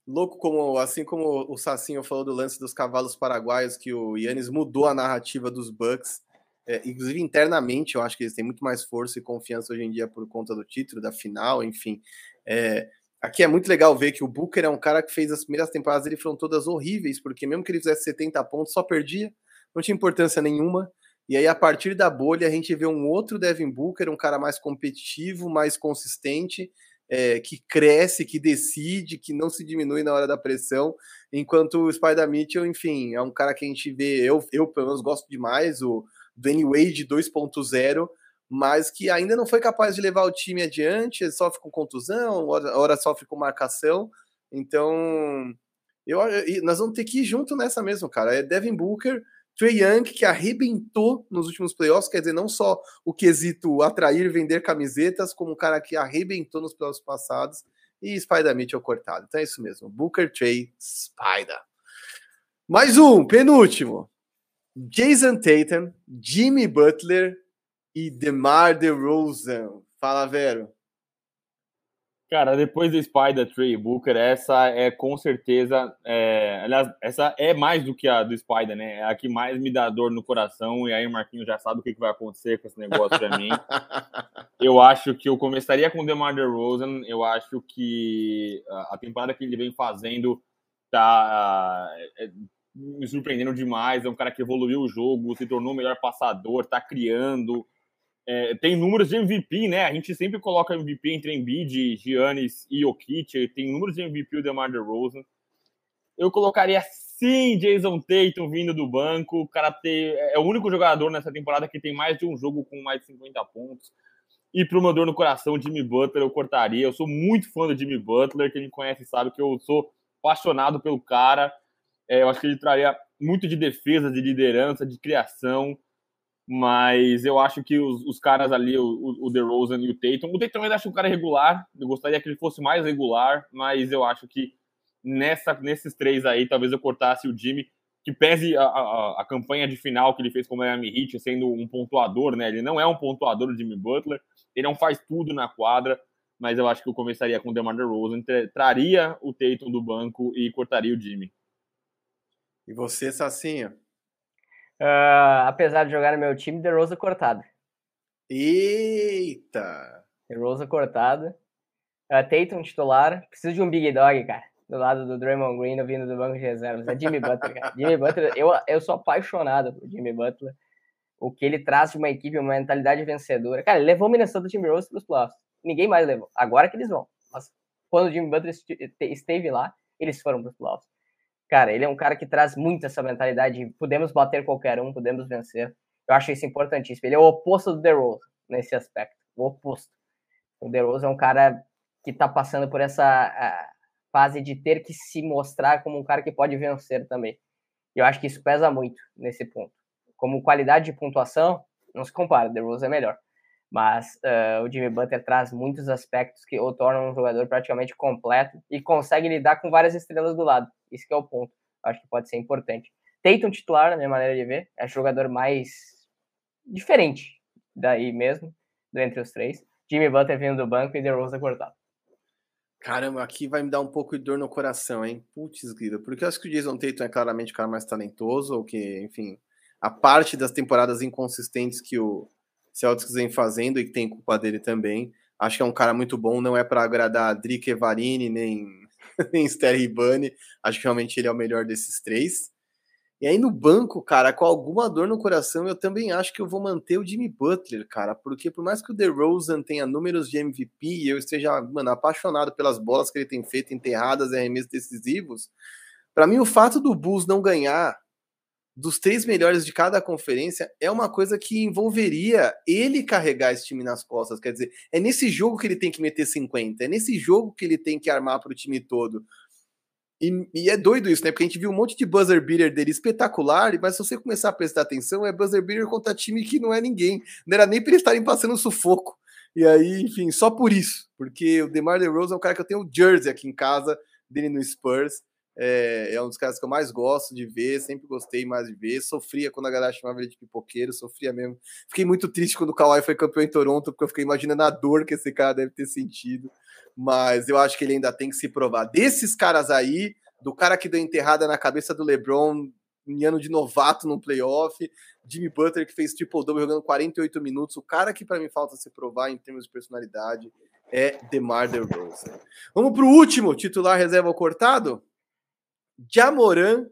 Louco como, assim como o Sacinho falou do lance dos cavalos paraguaios, que o Yannis mudou a narrativa dos Bucks, é, inclusive internamente, eu acho que eles têm muito mais força e confiança hoje em dia por conta do título, da final, enfim. É, Aqui é muito legal ver que o Booker é um cara que fez as primeiras temporadas dele foram todas horríveis, porque mesmo que ele fizesse 70 pontos, só perdia, não tinha importância nenhuma. E aí, a partir da bolha, a gente vê um outro Devin Booker, um cara mais competitivo, mais consistente, é, que cresce, que decide, que não se diminui na hora da pressão, enquanto o Spider Mitchell, enfim, é um cara que a gente vê, eu, eu pelo menos gosto demais, o Danny Wade 2.0, mas que ainda não foi capaz de levar o time adiante, sofre com contusão, hora, sofre com marcação. Então, eu, nós vamos ter que ir junto nessa mesmo, cara. É Devin Booker, Trey Young, que arrebentou nos últimos playoffs, quer dizer, não só o quesito atrair vender camisetas, como um cara que arrebentou nos playoffs passados, e Spider Mitchell cortado. Então é isso mesmo. Booker, Trey, Spider. Mais um, penúltimo. Jason Tatum, Jimmy Butler e DeMar DeRozan. Fala, Vero. Cara, depois do Spider Trey Booker, essa é com certeza. É, aliás, essa é mais do que a do Spider, né? É a que mais me dá dor no coração. E aí o Marquinhos já sabe o que, vai acontecer com esse negócio pra mim. Eu acho que eu começaria com o DeMar DeRozan. Eu acho que a temporada que ele vem fazendo tá é, me surpreendendo demais. É um cara que evoluiu o jogo, se tornou o melhor passador, tá criando é, tem números de MVP, né? A gente sempre coloca MVP entre Embiid, Giannis e Jokic. Tem números de MVP o DeMar DeRozan. Eu colocaria sim Jason Tatum vindo do banco. O cara ter, é o único jogador nessa temporada que tem mais de um jogo com mais de 50 pontos. E pro meu dor no coração, Jimmy Butler, eu cortaria. Eu sou muito fã do Jimmy Butler. Quem me conhece sabe que eu sou apaixonado pelo cara. É, eu acho que ele traria muito de defesa, de liderança, de criação mas eu acho que os, os caras ali, o, o DeRozan e o Tatum, o Tatum ainda acho um cara regular, eu gostaria que ele fosse mais regular, mas eu acho que nessa, nesses três aí, talvez eu cortasse o Jimmy, que pese a, a, a campanha de final que ele fez com o Miami Heat, sendo um pontuador, né, ele não é um pontuador, o Jimmy Butler, ele não faz tudo na quadra, mas eu acho que eu começaria com o DeMar DeRozan, traria o Tatum do banco e cortaria o Jimmy. E você, Sacinha? Uh, apesar de jogar no meu time, Rosa cortado. Eita! Rosa cortado. Uh, Tatum titular. Preciso de um big dog, cara. Do lado do Draymond Green, vindo do banco de reservas. É Jimmy Butler, cara. Jimmy Butler, eu, eu sou apaixonado por Jimmy Butler. O que ele traz de uma equipe, uma mentalidade vencedora. Cara, ele levou o Minnesota Timberwolves para os playoffs. Ninguém mais levou. Agora que eles vão. Mas quando o Jimmy Butler esteve lá, eles foram para os playoffs. Cara, ele é um cara que traz muito essa mentalidade de podemos bater qualquer um, podemos vencer. Eu acho isso importantíssimo. Ele é o oposto do DeRozan nesse aspecto, o oposto. O DeRozan é um cara que está passando por essa fase de ter que se mostrar como um cara que pode vencer também. Eu acho que isso pesa muito nesse ponto. Como qualidade de pontuação, não se compara, DeRozan é melhor mas uh, o Jimmy Butler traz muitos aspectos que o tornam um jogador praticamente completo e consegue lidar com várias estrelas do lado. Isso é o ponto. Acho que pode ser importante. Tatum titular, na minha maneira de ver, é o jogador mais diferente daí mesmo, entre os três. Jimmy Butler vindo do banco e DeRozan cortado. Caramba, aqui vai me dar um pouco de dor no coração, hein? Putz, grida. Porque eu acho que o Jason Tatum é claramente o cara mais talentoso, ou que, enfim, a parte das temporadas inconsistentes que o, Celtics vem fazendo e que tem culpa dele também. Acho que é um cara muito bom, não é para agradar Drick Evarini nem, nem Ster Ribani. Acho que realmente ele é o melhor desses três. E aí no banco, cara, com alguma dor no coração, eu também acho que eu vou manter o Jimmy Butler, cara, porque por mais que o DeRozan tenha números de MVP e eu esteja, mano, apaixonado pelas bolas que ele tem feito enterradas e arremessos decisivos, para mim o fato do Bulls não ganhar dos três melhores de cada conferência é uma coisa que envolveria ele carregar esse time nas costas. Quer dizer, é nesse jogo que ele tem que meter 50, é nesse jogo que ele tem que armar para o time todo. E, e, é doido isso, né? Porque a gente viu um monte de buzzer beater dele espetacular, mas se você começar a prestar atenção, é buzzer beater contra time que não é ninguém. Não era nem para eles estarem passando sufoco. E aí, enfim, só por isso. Porque o DeMar DeRozan é um cara que eu tenho o jersey aqui em casa, dele no Spurs. É, é, um dos caras que eu mais gosto de ver, sempre gostei mais de ver. Sofria quando a galera chamava ele de pipoqueiro, sofria mesmo. Fiquei muito triste quando o Kawhi foi campeão em Toronto, porque eu fiquei imaginando a dor que esse cara deve ter sentido. Mas eu acho que ele ainda tem que se provar. Desses caras aí, do cara que deu enterrada na cabeça do LeBron em ano de novato no playoff, Jimmy Butler que fez triple-double jogando 48 minutos, o cara que para mim falta se provar em termos de personalidade é DeMar DeRozan. Vamos para o último titular reserva cortado? Jamoran,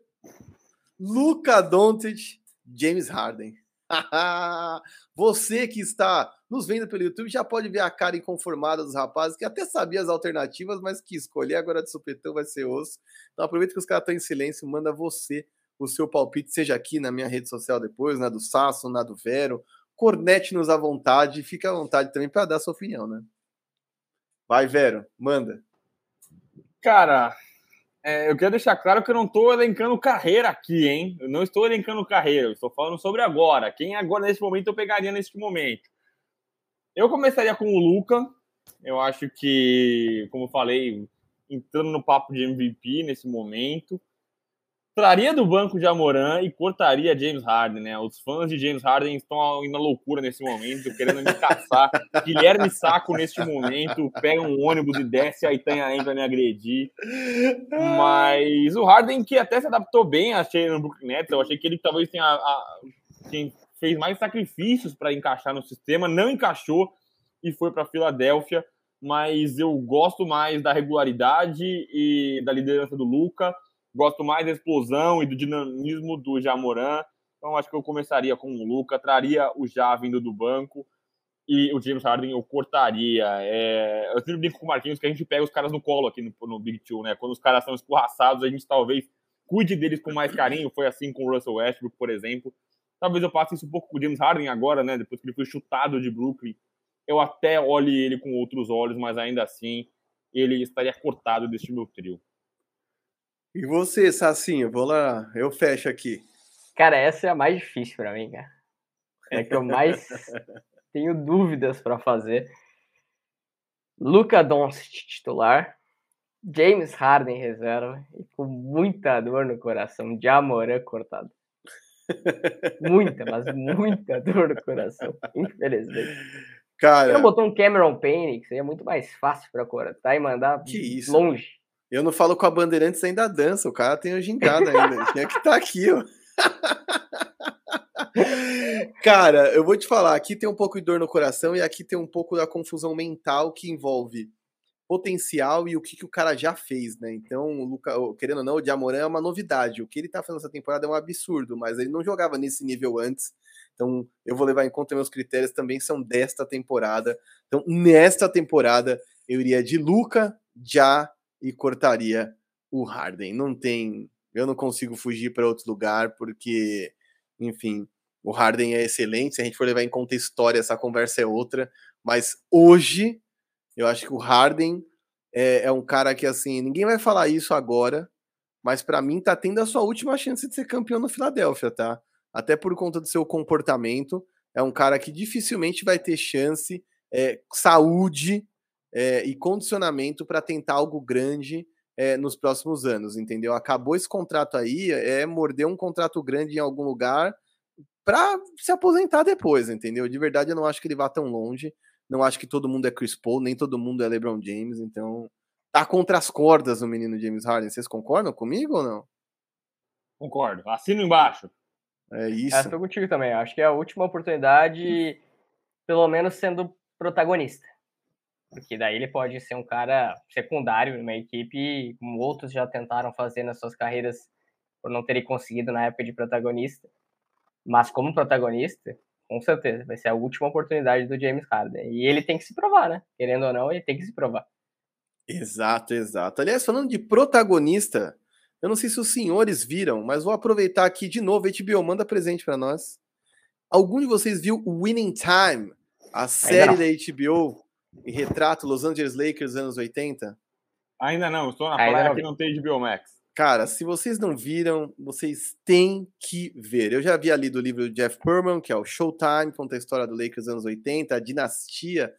Luca Doncic, James Harden. Você que está nos vendo pelo YouTube já pode ver a cara inconformada dos rapazes que até sabia as alternativas, mas que escolher agora de supetão vai ser osso. Então aproveita que os caras estão em silêncio, manda você o seu palpite, seja aqui na minha rede social depois, na do Sasso, na do Vero. Cornete-nos à vontade, fica à vontade também para dar sua opinião, né? Vai, Vero, manda. Cara, é, eu quero deixar claro que eu não estou elencando carreira aqui, hein? Eu não estou elencando carreira, eu estou falando sobre agora. Quem agora, nesse momento, eu pegaria neste momento? Eu começaria com o Luca. Eu acho que, como eu falei, entrando no papo de MVP nesse momento traria do banco de Amoran e cortaria James Harden, né? Os fãs de James Harden estão indo à loucura nesse momento, querendo me caçar. Guilherme Saco, neste momento, pega um ônibus e desce a Itanhaém para me agredir. Mas o Harden, que até se adaptou bem, achei no Brooklyn Nets, eu achei que ele talvez tenha a, quem fez mais sacrifícios para encaixar no sistema, não encaixou e foi para Filadélfia. Mas eu gosto mais da regularidade e da liderança do Luca Gosto mais da explosão e do dinamismo do Jamoran. Então acho que eu começaria com o Luca, traria o Já vindo do banco e o James Harden eu cortaria. É... Eu sempre brinco com o Marquinhos que a gente pega os caras no colo aqui no, no Big Two, né? Quando os caras são escorraçados, a gente talvez cuide deles com mais carinho. Foi assim com o Russell Westbrook, por exemplo. Talvez eu passe isso um pouco com o James Harden agora, né? Depois que ele foi chutado de Brooklyn. Eu até olhe ele com outros olhos, mas ainda assim ele estaria cortado deste meu trio. E você, Sacinho? Vou lá, eu fecho aqui. Cara, essa é a mais difícil para mim, cara. É que eu mais tenho dúvidas para fazer. Luca Doncic titular, James Harden reserva e com muita dor no coração, Jamoran cortado. muita, mas muita dor no coração, infelizmente. Cara, eu botou um Cameron Payne, que seria muito mais fácil para cortar e mandar longe. Eu não falo com a Bandeirantes ainda dança, o cara tem o gingado ainda. Tinha que estar tá aqui, ó. Cara, eu vou te falar, aqui tem um pouco de dor no coração e aqui tem um pouco da confusão mental que envolve potencial e o que, que o cara já fez, né? Então, o Luca, querendo ou não, o Diamorã é uma novidade. O que ele tá fazendo essa temporada é um absurdo, mas ele não jogava nesse nível antes. Então, eu vou levar em conta meus critérios também são desta temporada. Então, nesta temporada, eu iria de Luca, já e cortaria o Harden. Não tem, eu não consigo fugir para outro lugar porque, enfim, o Harden é excelente. Se a gente for levar em conta a história, essa conversa é outra. Mas hoje, eu acho que o Harden é, é um cara que, assim, ninguém vai falar isso agora, mas para mim tá tendo a sua última chance de ser campeão no Filadélfia, tá? Até por conta do seu comportamento. É um cara que dificilmente vai ter chance, é, saúde é, e condicionamento para tentar algo grande é, nos próximos anos, entendeu? Acabou esse contrato aí, é morder um contrato grande em algum lugar para se aposentar depois, entendeu? De verdade, eu não acho que ele vá tão longe. Não acho que todo mundo é Chris Paul, nem todo mundo é LeBron James, então tá contra as cordas o menino James Harden. Vocês concordam comigo ou não? Concordo. Assino embaixo. É isso. Estou contigo também. Acho que é a última oportunidade, pelo menos sendo protagonista. Porque daí ele pode ser um cara secundário numa equipe, como outros já tentaram fazer nas suas carreiras por não terem conseguido na época de protagonista. Mas como protagonista, com certeza, vai ser a última oportunidade do James Harden. E ele tem que se provar, né? Querendo ou não, ele tem que se provar. Exato, exato. Aliás, falando de protagonista, eu não sei se os senhores viram, mas vou aproveitar aqui de novo. HBO manda presente para nós. Algum de vocês viu Winning Time, a série da HBO e retrata Los Angeles Lakers anos 80? Ainda não, estou na Ainda praia que não tem HBO Max. Cara, se vocês não viram, vocês têm que ver. Eu já havia lido o livro do Jeff Perman, que é o Showtime, conta a história do Lakers anos 80, a dinastia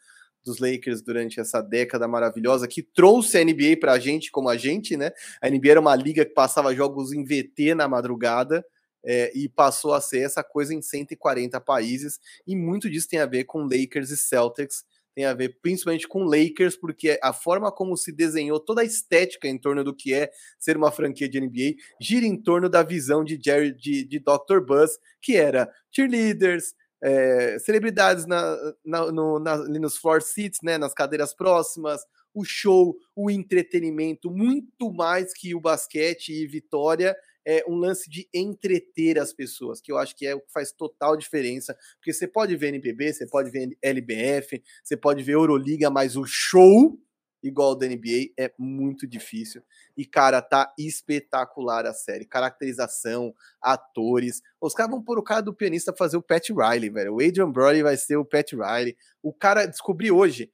dos Lakers durante essa década maravilhosa que trouxe a NBA pra gente como a gente, né? A NBA era uma liga que passava jogos em VT na madrugada é, e passou a ser essa coisa em 140 países, e muito disso tem a ver com Lakers e Celtics tem a ver principalmente com Lakers, porque a forma como se desenhou toda a estética em torno do que é ser uma franquia de NBA gira em torno da visão de Jerry de, de Dr. Buzz, que era cheerleaders, é, celebridades na, na, no, na, nos floor seats, né, nas cadeiras próximas, o show, o entretenimento, muito mais que o basquete e vitória é, um lance de entreter as pessoas, que eu acho que é o que faz total diferença, porque você pode ver NBB, você pode ver LBF, você pode ver Euroliga, mas o show igual da NBA é muito difícil. E, cara, tá espetacular a série. Caracterização, atores. Os caras vão pôr o cara do pianista fazer o Pat Riley, velho. O Adrian Brody vai ser o Pat Riley. O cara, descobri hoje,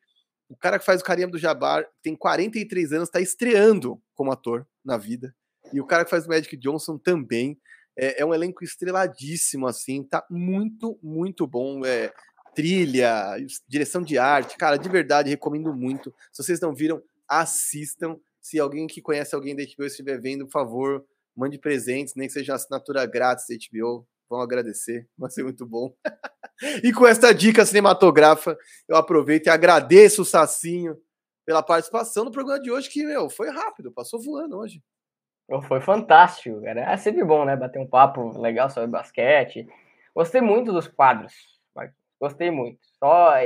o cara que faz o Carinha do Jabbar tem 43 anos, tá estreando como ator na vida. E o cara que faz o Magic Johnson também. É, é um elenco estreladíssimo, assim, tá muito, muito bom. É, trilha, direção de arte, cara, de verdade, recomendo muito. Se vocês não viram, assistam. Se alguém que conhece alguém da HBO estiver vendo, por favor, mande presentes, nem que seja assinatura grátis da HBO. Vão agradecer, vai ser muito bom. e com esta dica cinematográfica, eu aproveito e agradeço o Sacinho pela participação no programa de hoje, que, meu, foi rápido, passou voando hoje. Foi fantástico, cara. É sempre bom, né? Bater um papo legal sobre basquete. Gostei muito dos quadros, Gostei muito. Só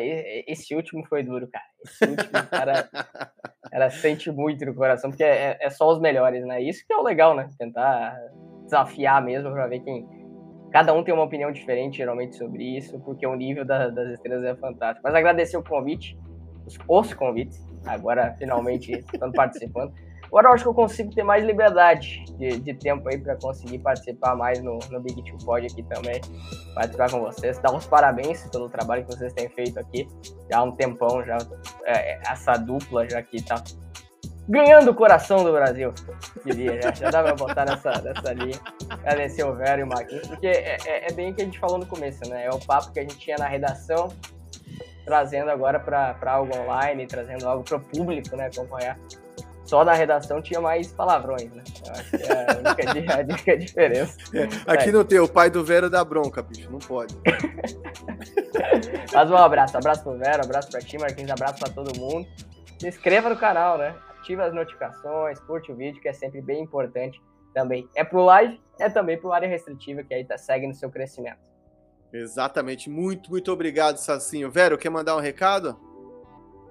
esse último foi duro, cara. Esse último, cara, ela sente muito no coração, porque é, é, só os melhores, né? Isso que é o legal, né? Tentar desafiar mesmo pra ver quem, Cada um tem uma opinião diferente, geralmente, sobre isso, porque o nível da, das estrelas é fantástico. Mas agradecer o convite, os, os convites, agora finalmente estando participando. Agora eu acho que eu consigo ter mais liberdade de, de tempo aí para conseguir participar mais no, no Big Two Pod aqui também, participar com vocês, dar uns parabéns pelo trabalho que vocês têm feito aqui, já há um tempão, já é, essa dupla já que tá ganhando o coração do Brasil, diria, já, já dá pra botar nessa, nessa linha, agradecer o Vero e o Marquinhos, porque é, é, é bem o que a gente falou no começo, né, é o papo que a gente tinha na redação, trazendo agora para algo online, trazendo algo para o público, né, acompanhar só na redação tinha mais palavrões, né? Eu acho que é a única, a única diferença. Aqui é. não tem, o pai do Vero dá bronca, bicho, não pode. Mas um abraço, abraço pro Vero, abraço pra ti, Marquinhos, abraço pra todo mundo. Se inscreva no canal, né? Ative as notificações, curte o vídeo, que é sempre bem importante também. É pro live, é também pro área restritiva, que aí tá, segue no seu crescimento. Exatamente. Muito, muito obrigado, Sacinho. Vero, quer mandar um recado?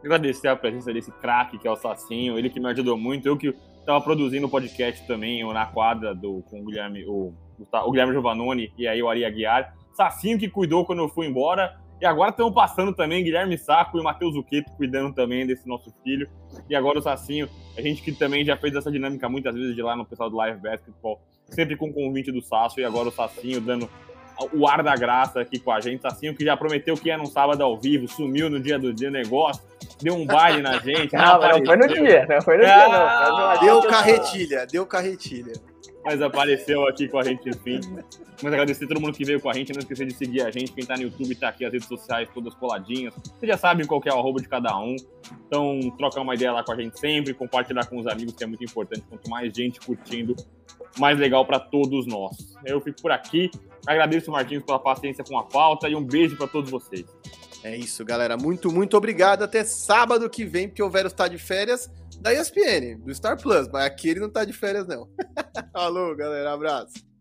Agradecer a presença desse craque que é o Sacinho, ele que me ajudou muito, eu que estava produzindo o podcast também, na quadra do, com o Guilherme, o, o Guilherme Giovannoni e aí o Ari Aguiar. Sacinho que cuidou quando eu fui embora. E agora estão passando também Guilherme Saco e Matheus Zucchetto cuidando também desse nosso filho. E agora o Sacinho, a gente que também já fez essa dinâmica muitas vezes de lá no pessoal do Live Basketball, sempre com o convite do Sasso, e agora o Sacinho dando o ar da graça aqui com a gente. Sacinho que já prometeu que ia num sábado ao vivo, sumiu no dia do dia negócio, deu um baile na gente. não, não, não foi no dia, não foi no ah, dia, não. Deu carretilha, deu carretilha. Mas apareceu aqui com a gente, enfim. Mas agradecer a todo mundo que veio com a gente. Não esquecer de seguir a gente. Quem tá no YouTube tá aqui, as redes sociais todas coladinhas. Vocês já sabem qual é o arroba de cada um. Então, trocar uma ideia lá com a gente sempre. Compartilhar com os amigos, que é muito importante. Quanto mais gente curtindo, mais legal para todos nós. Eu fico por aqui. Agradeço, Martins, pela paciência com a pauta e um beijo para todos vocês. É isso, galera. Muito, muito obrigado. Até sábado que vem, porque o Vero está de férias da ESPN, do Star Plus. Mas aqui ele não está de férias, não. Falou, galera. Abraço.